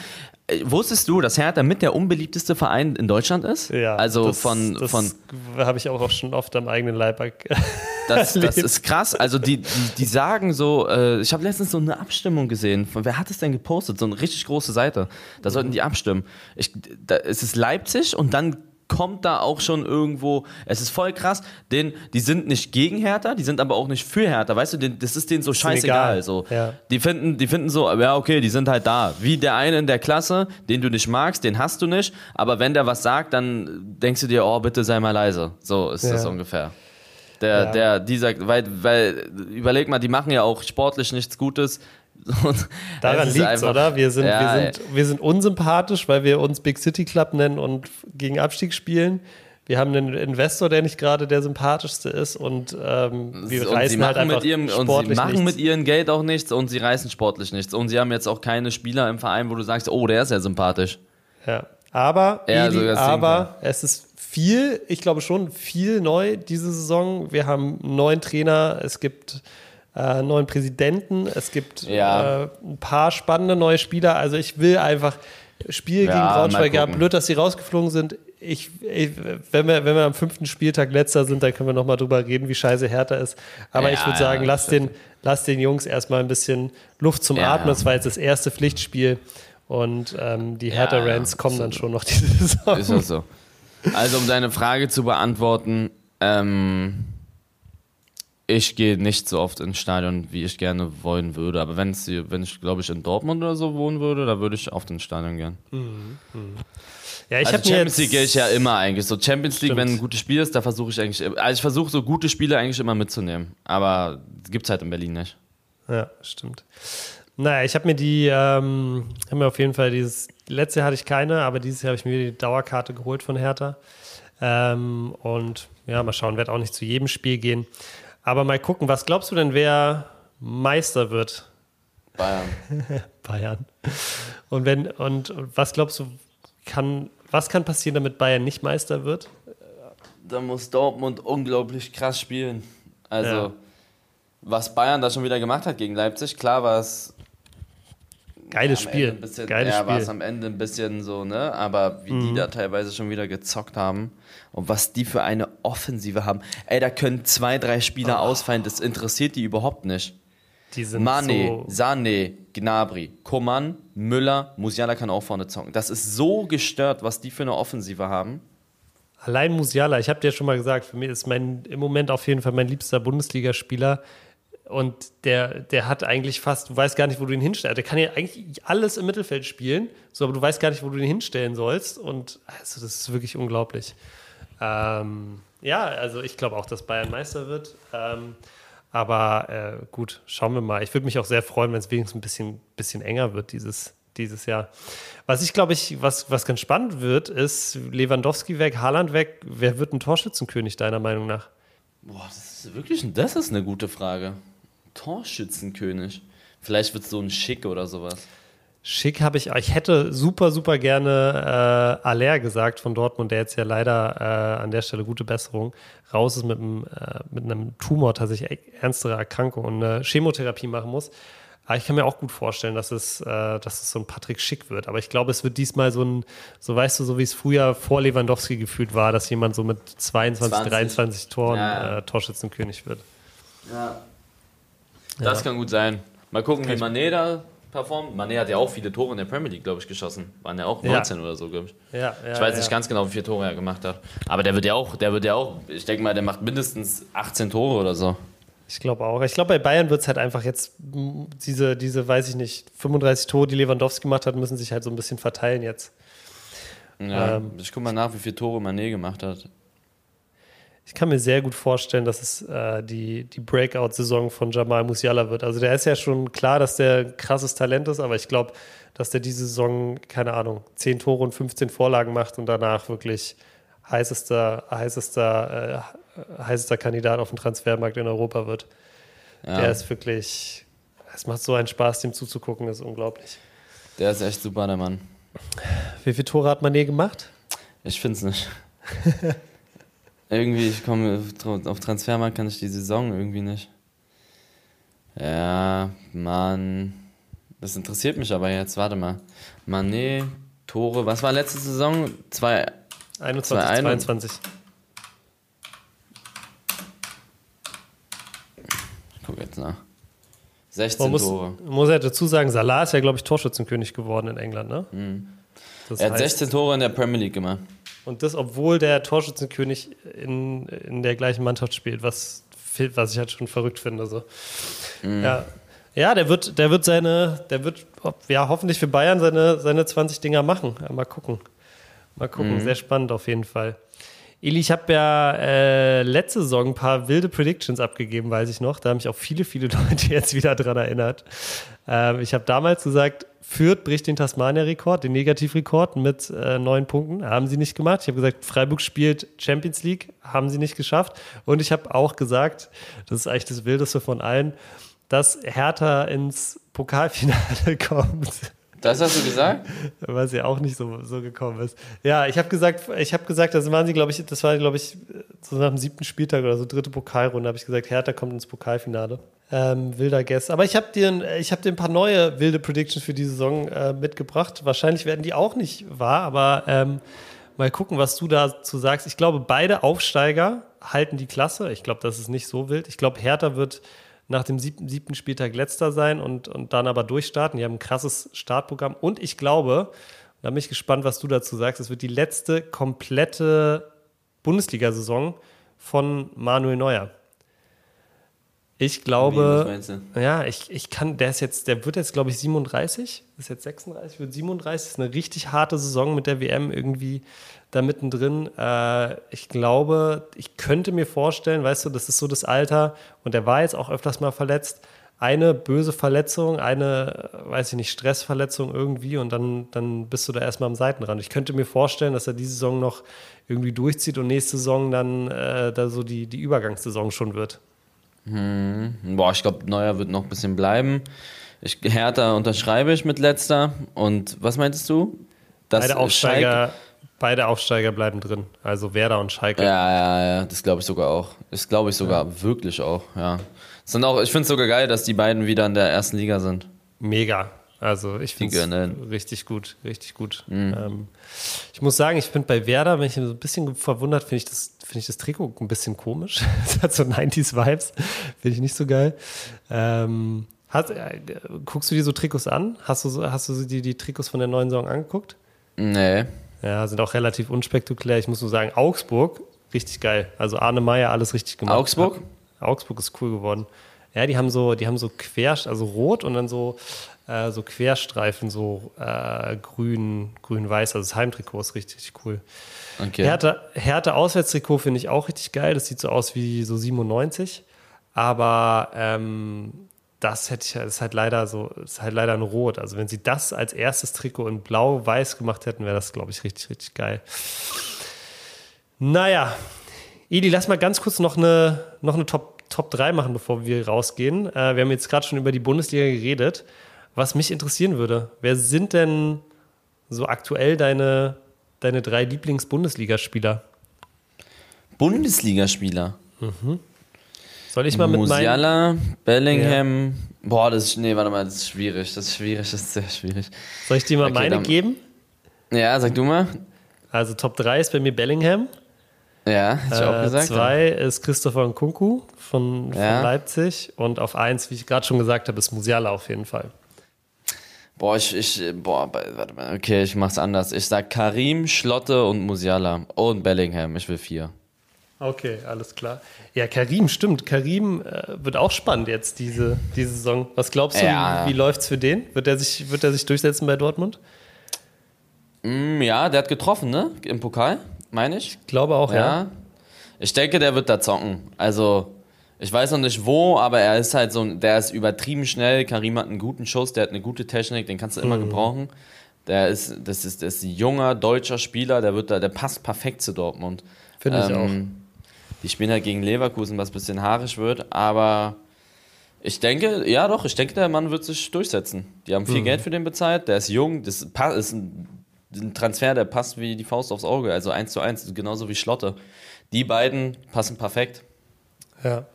wusstest du, dass Hertha mit der unbeliebteste Verein in Deutschland ist? Ja. Also das, von. Das von habe ich auch schon oft am eigenen Leib. das, das ist krass. Also die, die, die sagen so, äh, ich habe letztens so eine Abstimmung gesehen. Von, wer hat es denn gepostet? So eine richtig große Seite. Da sollten die abstimmen. Ich, da, es ist Leipzig und dann kommt da auch schon irgendwo, es ist voll krass, denn die sind nicht gegen Hertha, die sind aber auch nicht für Hertha, weißt du, den, das ist denen so scheißegal. So. Ja. Die, finden, die finden so, ja, okay, die sind halt da. Wie der eine in der Klasse, den du nicht magst, den hast du nicht, aber wenn der was sagt, dann denkst du dir, oh, bitte sei mal leise. So ist Ja. das ungefähr. Der, Ja. der, dieser, weil, weil, überleg mal, die machen ja auch sportlich nichts Gutes. Und Daran es liegt's, einfach- oder? Wir sind, Ja, wir, sind, wir sind unsympathisch, weil wir uns Big City Club nennen und gegen Abstieg spielen. Wir haben einen Investor, der nicht gerade der sympathischste ist und ähm, wir und sie reißen halt einfach mit ihrem und sie sportlich machen nichts. mit ihrem Geld auch nichts und sie reißen sportlich nichts und sie haben jetzt auch keine Spieler im Verein, wo du sagst, oh, der ist ja sympathisch. Ja. Aber, Ja, Eli, aber es ist viel, ich glaube schon viel neu diese Saison. Wir haben einen neuen Trainer, es gibt äh, neuen Präsidenten, es gibt Ja. äh, ein paar spannende neue Spieler. Also ich will einfach Spiel Ja, gegen Braunschweig, ja, blöd, dass sie rausgeflogen sind. Ich, ich, wenn, wir, wenn wir am fünften Spieltag letzter sind, dann können wir nochmal drüber reden, wie scheiße Hertha ist. Aber Ja, ich würde sagen, lass den, lass den Jungs erstmal ein bisschen Luft zum. Atmen. Das war jetzt das erste Pflichtspiel. Und ähm, die Hertha Rams kommen dann absolut. schon noch diese Saison. Ist das so? Also, um deine Frage zu beantworten, ähm, ich gehe nicht so oft ins Stadion, wie ich gerne wollen würde. Aber wenn, wenn ich, glaube ich, in Dortmund oder so wohnen würde, da würde ich oft ins Stadion gehen. Ja, ich also Champions League gehe ich ja immer eigentlich. So Champions League, Stimmt. wenn ein gutes Spiel ist, da versuche ich eigentlich, also ich versuche so gute Spiele eigentlich immer mitzunehmen. Aber gibt es halt in Berlin nicht. Ja, stimmt. Naja, ich habe mir die, ähm, habe mir auf jeden Fall dieses, letztes Jahr hatte ich keine, aber dieses Jahr habe ich mir die Dauerkarte geholt von Hertha. Ähm, und ja, mal schauen, werde auch nicht zu jedem Spiel gehen. Aber mal gucken, was glaubst du denn, wer Meister wird? Bayern. Bayern. Und wenn, und, was glaubst du, kann, was kann passieren, damit Bayern nicht Meister wird? Da muss Dortmund unglaublich krass spielen. Also, Ja. was Bayern da schon wieder gemacht hat gegen Leipzig, klar war es Geiles am Spiel. Bisschen, Geiles ja, war es. Mhm. am Ende ein bisschen so, ne? Aber wie die da teilweise schon wieder gezockt haben und was die für eine Offensive haben. Ey, da können zwei, drei Spieler Oh. ausfallen, das interessiert die überhaupt nicht. Die sind Mane, so, Sané, Gnabry, Coman, Müller, Musiala kann auch vorne zocken. Das ist so gestört, was die für eine Offensive haben. Allein Musiala, ich habe dir schon mal gesagt, für mich ist mein im Moment auf jeden Fall mein liebster Bundesligaspieler. Und der, der hat eigentlich fast, du weißt gar nicht, wo du ihn hinstellst. Der kann ja eigentlich alles im Mittelfeld spielen, so, aber du weißt gar nicht, wo du ihn hinstellen sollst. Und also, das ist wirklich unglaublich. Ähm, ja, also ich glaube auch, dass Bayern Meister wird. Ähm, aber äh, gut, schauen wir mal. Ich würde mich auch sehr freuen, wenn es wenigstens ein bisschen, bisschen enger wird dieses, dieses Jahr. Was ich glaube ich, was, was ganz spannend wird, ist Lewandowski weg, Haaland weg. Wer wird ein Torschützenkönig deiner Meinung nach? Boah, das ist wirklich, das ist eine gute Frage. Torschützenkönig. Vielleicht wird es so ein Schick oder sowas. Schick habe ich, ich hätte super, super gerne äh, Aller gesagt von Dortmund, der jetzt ja leider äh, an der Stelle gute Besserung raus ist mit einem, äh, mit einem Tumor, tatsächlich e- ernstere Erkrankung und eine Chemotherapie machen muss. Aber ich kann mir auch gut vorstellen, dass es, äh, dass es so ein Patrick Schick wird. Aber ich glaube, es wird diesmal so ein, so weißt du, so wie es früher vor Lewandowski gefühlt war, dass jemand so mit 22, 20. 23 Toren Ja, ja. äh, Torschützenkönig wird. Ja. Das kann gut sein. Mal gucken, wie Mané da performt. Mané hat ja auch viele Tore in der Premier League, glaube ich, geschossen. Waren ja auch Ja. 19 oder so, glaube ich. Ja, ja, Ich weiß ja. nicht ganz genau, wie viele Tore er gemacht hat. Aber der wird ja auch, der wird ja auch, ich denke mal, der macht mindestens 18 Tore oder so. Ich glaube auch. Ich glaube, bei Bayern wird es halt einfach jetzt diese, diese, weiß ich nicht, 35 Tore, die Lewandowski gemacht hat, müssen sich halt so ein bisschen verteilen jetzt. Ja, Ähm. ich guck mal nach, wie viele Tore Mané gemacht hat. Ich kann mir sehr gut vorstellen, dass es äh, die, die Breakout-Saison von Jamal Musiala wird. Also der ist ja schon klar, dass der ein krasses Talent ist, aber ich glaube, dass der diese Saison, keine Ahnung, 10 Tore und 15 Vorlagen macht und danach wirklich heißester, heißester, äh, heißester Kandidat auf dem Transfermarkt in Europa wird. Ja, Der ist wirklich, es macht so einen Spaß, dem zuzugucken, das ist unglaublich. der ist echt super, der Mann. Wie viele Tore hat Mané gemacht? Ich find's nicht. irgendwie, ich komme auf Transfermarkt kann ich die Saison irgendwie nicht. Ja, Mann. Das interessiert mich aber jetzt. Warte mal. Mané, Tore. Was war letzte Saison? Zwei, 21, 22. Ich gucke jetzt nach. 16 Man muss, Tore. muss ja dazu sagen, Salah ist ja, glaube ich, Torschützenkönig geworden in England, ne? Das Er hat heißt- 16 Tore in der Premier League gemacht. Und das, obwohl der Torschützenkönig in, in der gleichen Mannschaft spielt, was, was ich halt schon verrückt finde. So. Ja. ja, der wird, der wird seine, der wird ja hoffentlich für Bayern seine, seine 20 Dinger machen. Ja, mal gucken. Mal gucken. Sehr spannend auf jeden Fall. Eli, ich habe ja äh, letzte Saison ein paar wilde Predictions abgegeben, weiß ich noch. Da haben mich auch viele, viele Leute jetzt wieder dran erinnert. Ähm, ich habe damals gesagt, Fürth bricht den Tasmania-Rekord, den Negativrekord mit äh, neun Punkten. Haben sie nicht gemacht. Ich habe gesagt, Freiburg spielt Champions League, haben sie nicht geschafft. Und ich habe auch gesagt, das ist eigentlich das Wildeste von allen, dass Hertha ins Pokalfinale kommt. Das hast du gesagt? Was ja auch nicht so, so gekommen ist. Ja, ich habe gesagt, ich habe gesagt, das waren sie, glaube ich, das war, glaube ich, so nach dem siebten Spieltag oder so, dritte Pokalrunde, habe ich gesagt, Hertha kommt ins Pokalfinale. Ähm, wilder Guess. Aber ich habe dir, ich habe dir ein paar neue wilde Predictions für die Saison äh, mitgebracht. Wahrscheinlich werden die auch nicht wahr, aber ähm, mal gucken, was du dazu sagst. Ich glaube, beide Aufsteiger halten die Klasse. Ich glaube, das ist nicht so wild. Ich glaube, Hertha wird nach dem siebten, siebten Spieltag letzter sein und, und dann aber durchstarten. Die haben ein krasses Startprogramm. Und ich glaube, da bin ich gespannt, was du dazu sagst, es wird die letzte komplette Bundesliga-Saison von Manuel Neuer. Ich Wie, glaube, du? ja, ich, ich kann, der ist jetzt, der wird jetzt, glaube ich, 37, ist jetzt 36, wird 37, ist eine richtig harte Saison mit der WM irgendwie da mittendrin. Äh, ich glaube, ich könnte mir vorstellen, weißt du, das ist so das Alter und der war jetzt auch öfters mal verletzt. Eine böse Verletzung, eine, weiß ich nicht, Stressverletzung irgendwie und dann, dann bist du da erstmal am Seitenrand. Ich könnte mir vorstellen, dass er diese Saison noch irgendwie durchzieht und nächste Saison dann äh, da so die, die Übergangssaison schon wird. Boah, ich glaube, Neuer wird noch ein bisschen bleiben. Ich, Hertha unterschreibe ich mit letzter. Und was meintest du? Dass Beide Aufsteiger, Schalke- beide Aufsteiger bleiben drin. Also Werder und Schalke. Ja, ja, ja, das glaube ich sogar auch. Das glaube ich sogar wirklich auch, ja. Sind auch, ich finde es sogar geil, dass die beiden wieder in der ersten Liga sind. Mega. Also ich finde richtig gut, richtig gut. Ähm, ich muss sagen, ich finde bei Werder, wenn ich so ein bisschen verwundert, finde ich das, finde ich das Trikot ein bisschen komisch. Es hat so 90s-Vibes. Finde ich nicht so geil. Ähm, hast, äh, guckst du dir so Trikots an? Hast du, so, hast du dir die Trikots von der neuen Saison angeguckt? Nee. Ja, sind auch relativ unspektakulär. Ich muss nur sagen, Augsburg, richtig geil. Also Arne Meyer, alles richtig gemacht. Augsburg? Augsburg ist cool geworden. Ja, die haben so, die haben so quer, also rot und dann so, äh, so Querstreifen, so äh, grün, grün-weiß. Also das Heimtrikot ist richtig, richtig cool. Okay. Hertha, Hertha Auswärtstrikot finde ich auch richtig geil. Das sieht so aus wie so 97. Aber ähm, das hätte ich, das ist halt leider so, ist halt leider ein Rot. Also wenn sie das als erstes Trikot in Blau-Weiß gemacht hätten, wäre das, glaube ich, richtig, richtig geil. Naja, Idi, lass mal ganz kurz noch eine, noch eine Top, Top 3 machen, bevor wir rausgehen. Äh, wir haben jetzt gerade schon über die Bundesliga geredet. Was mich interessieren würde, wer sind denn so aktuell deine, deine drei Lieblings-Bundesligaspieler? Bundesligaspieler. Soll ich mal mit meinen. Musiala, Bellingham. Boah, das ist, nee, warte mal, das ist schwierig. Das ist schwierig, das ist sehr schwierig. Soll ich dir mal Okay, meine dann- geben? Ja, sag du mal. Also Top 3 ist bei mir Bellingham. Ja, hätte ich auch Äh, gesagt. zwei ist Christopher Nkunku von, von Ja. Leipzig. Und auf eins, wie ich gerade schon gesagt habe, ist Musiala auf jeden Fall. Boah, ich, ich, boah, bei- warte mal, okay, ich mach's anders. Ich sag Karim, Schlotte und Musiala. Und Bellingham, ich will vier. Okay, alles klar. Ja, Karim, stimmt. Karim äh, wird auch spannend jetzt diese, diese Saison. Was glaubst du, Ja. wie, wie läuft's für den? Wird er sich, wird er sich durchsetzen bei Dortmund? Mm, ja, der hat getroffen, ne? Im Pokal, meine ich. Ich glaube auch, ja. Ja. Ich denke, der wird da zocken. Also, ich weiß noch nicht wo, aber er ist halt so, ein- der ist übertrieben schnell. Karim hat einen guten Schuss, der hat eine gute Technik, den kannst du immer gebrauchen. Der ist, das ist, das ist ein junger deutscher Spieler, der wird da, der passt perfekt zu Dortmund. Finde ich Ähm, Die spielen halt gegen Leverkusen, was ein bisschen haarig wird, aber ich denke, ja doch, ich denke, der Mann wird sich durchsetzen. Die haben viel Geld für den bezahlt, der ist jung, das ist ein, ein Transfer, der passt wie die Faust aufs Auge, also eins zu eins, genauso wie Schlotte. Die beiden passen perfekt. Ja.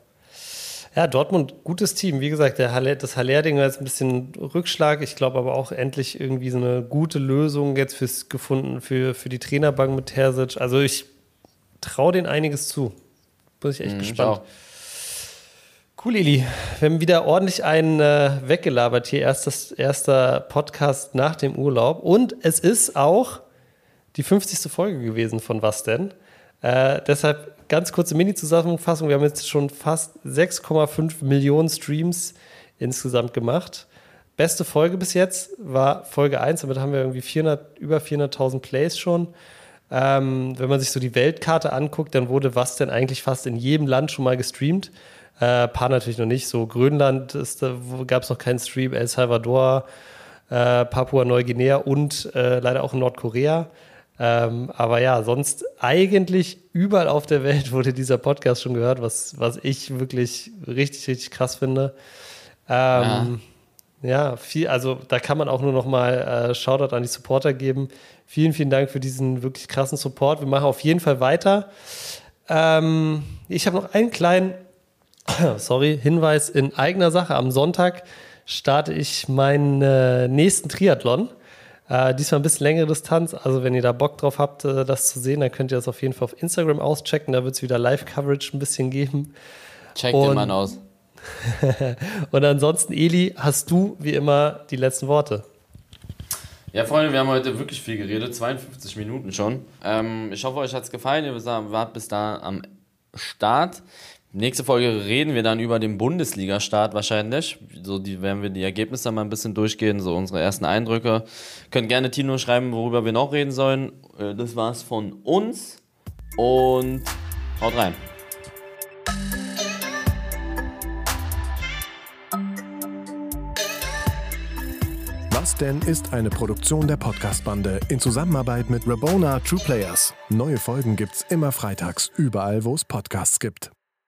Ja, Dortmund, gutes Team. Wie gesagt, der Haller, das Haller-Ding war jetzt ein bisschen Rückschlag. Ich glaube aber auch endlich irgendwie so eine gute Lösung jetzt fürs gefunden für, für die Trainerbank mit Terzic. Also ich traue denen einiges zu. Bin ich echt mhm, gespannt. Cool, Eli. Wir haben wieder ordentlich einen äh, weggelabert hier. Erstes, erster Podcast nach dem Urlaub. Und es ist auch die 50. Folge gewesen von Was denn? Äh, deshalb ganz kurze Mini-Zusammenfassung. Wir haben jetzt schon fast 6,5 Millionen Streams insgesamt gemacht. Beste Folge bis jetzt war Folge 1, damit haben wir irgendwie 400, über 400.000 Plays schon. Ähm, wenn man sich so die Weltkarte anguckt, dann wurde was denn eigentlich fast in jedem Land schon mal gestreamt. Äh, paar natürlich noch nicht. So Grönland gab es noch keinen Stream, El Salvador, äh, Papua-Neuguinea und äh, leider auch Nordkorea. Ähm, aber ja, sonst eigentlich überall auf der Welt wurde dieser Podcast schon gehört, was, was ich wirklich richtig, richtig krass finde. Ähm, ja. ja. viel, also da kann man auch nur noch mal äh, Shoutout an die Supporter geben. Vielen, vielen Dank für diesen wirklich krassen Support. Wir machen auf jeden Fall weiter. Ähm, ich habe noch einen kleinen, sorry, Hinweis in eigener Sache. Am Sonntag starte ich meinen äh, nächsten Triathlon. Äh, diesmal ein bisschen längere Distanz. Also, wenn ihr da Bock drauf habt, äh, das zu sehen, dann könnt ihr das auf jeden Fall auf Instagram auschecken. Da wird es wieder Live-Coverage ein bisschen geben. Check den Mann aus. und ansonsten, Eli, hast du wie immer die letzten Worte? Ja, Freunde, wir haben heute wirklich viel geredet, 52 Minuten schon. Ähm, ich hoffe, euch hat es gefallen. Ihr wart bis da am Start. Nächste Folge reden wir dann über den Bundesliga-Start wahrscheinlich. So die, werden wir die Ergebnisse mal ein bisschen durchgehen, so unsere ersten Eindrücke. Könnt gerne Tino schreiben, worüber wir noch reden sollen. Äh, das war's von uns und haut rein. Was denn ist eine Produktion der Podcast-Bande in Zusammenarbeit mit Rabona True Players. Neue Folgen gibt's immer freitags, überall, wo es Podcasts gibt.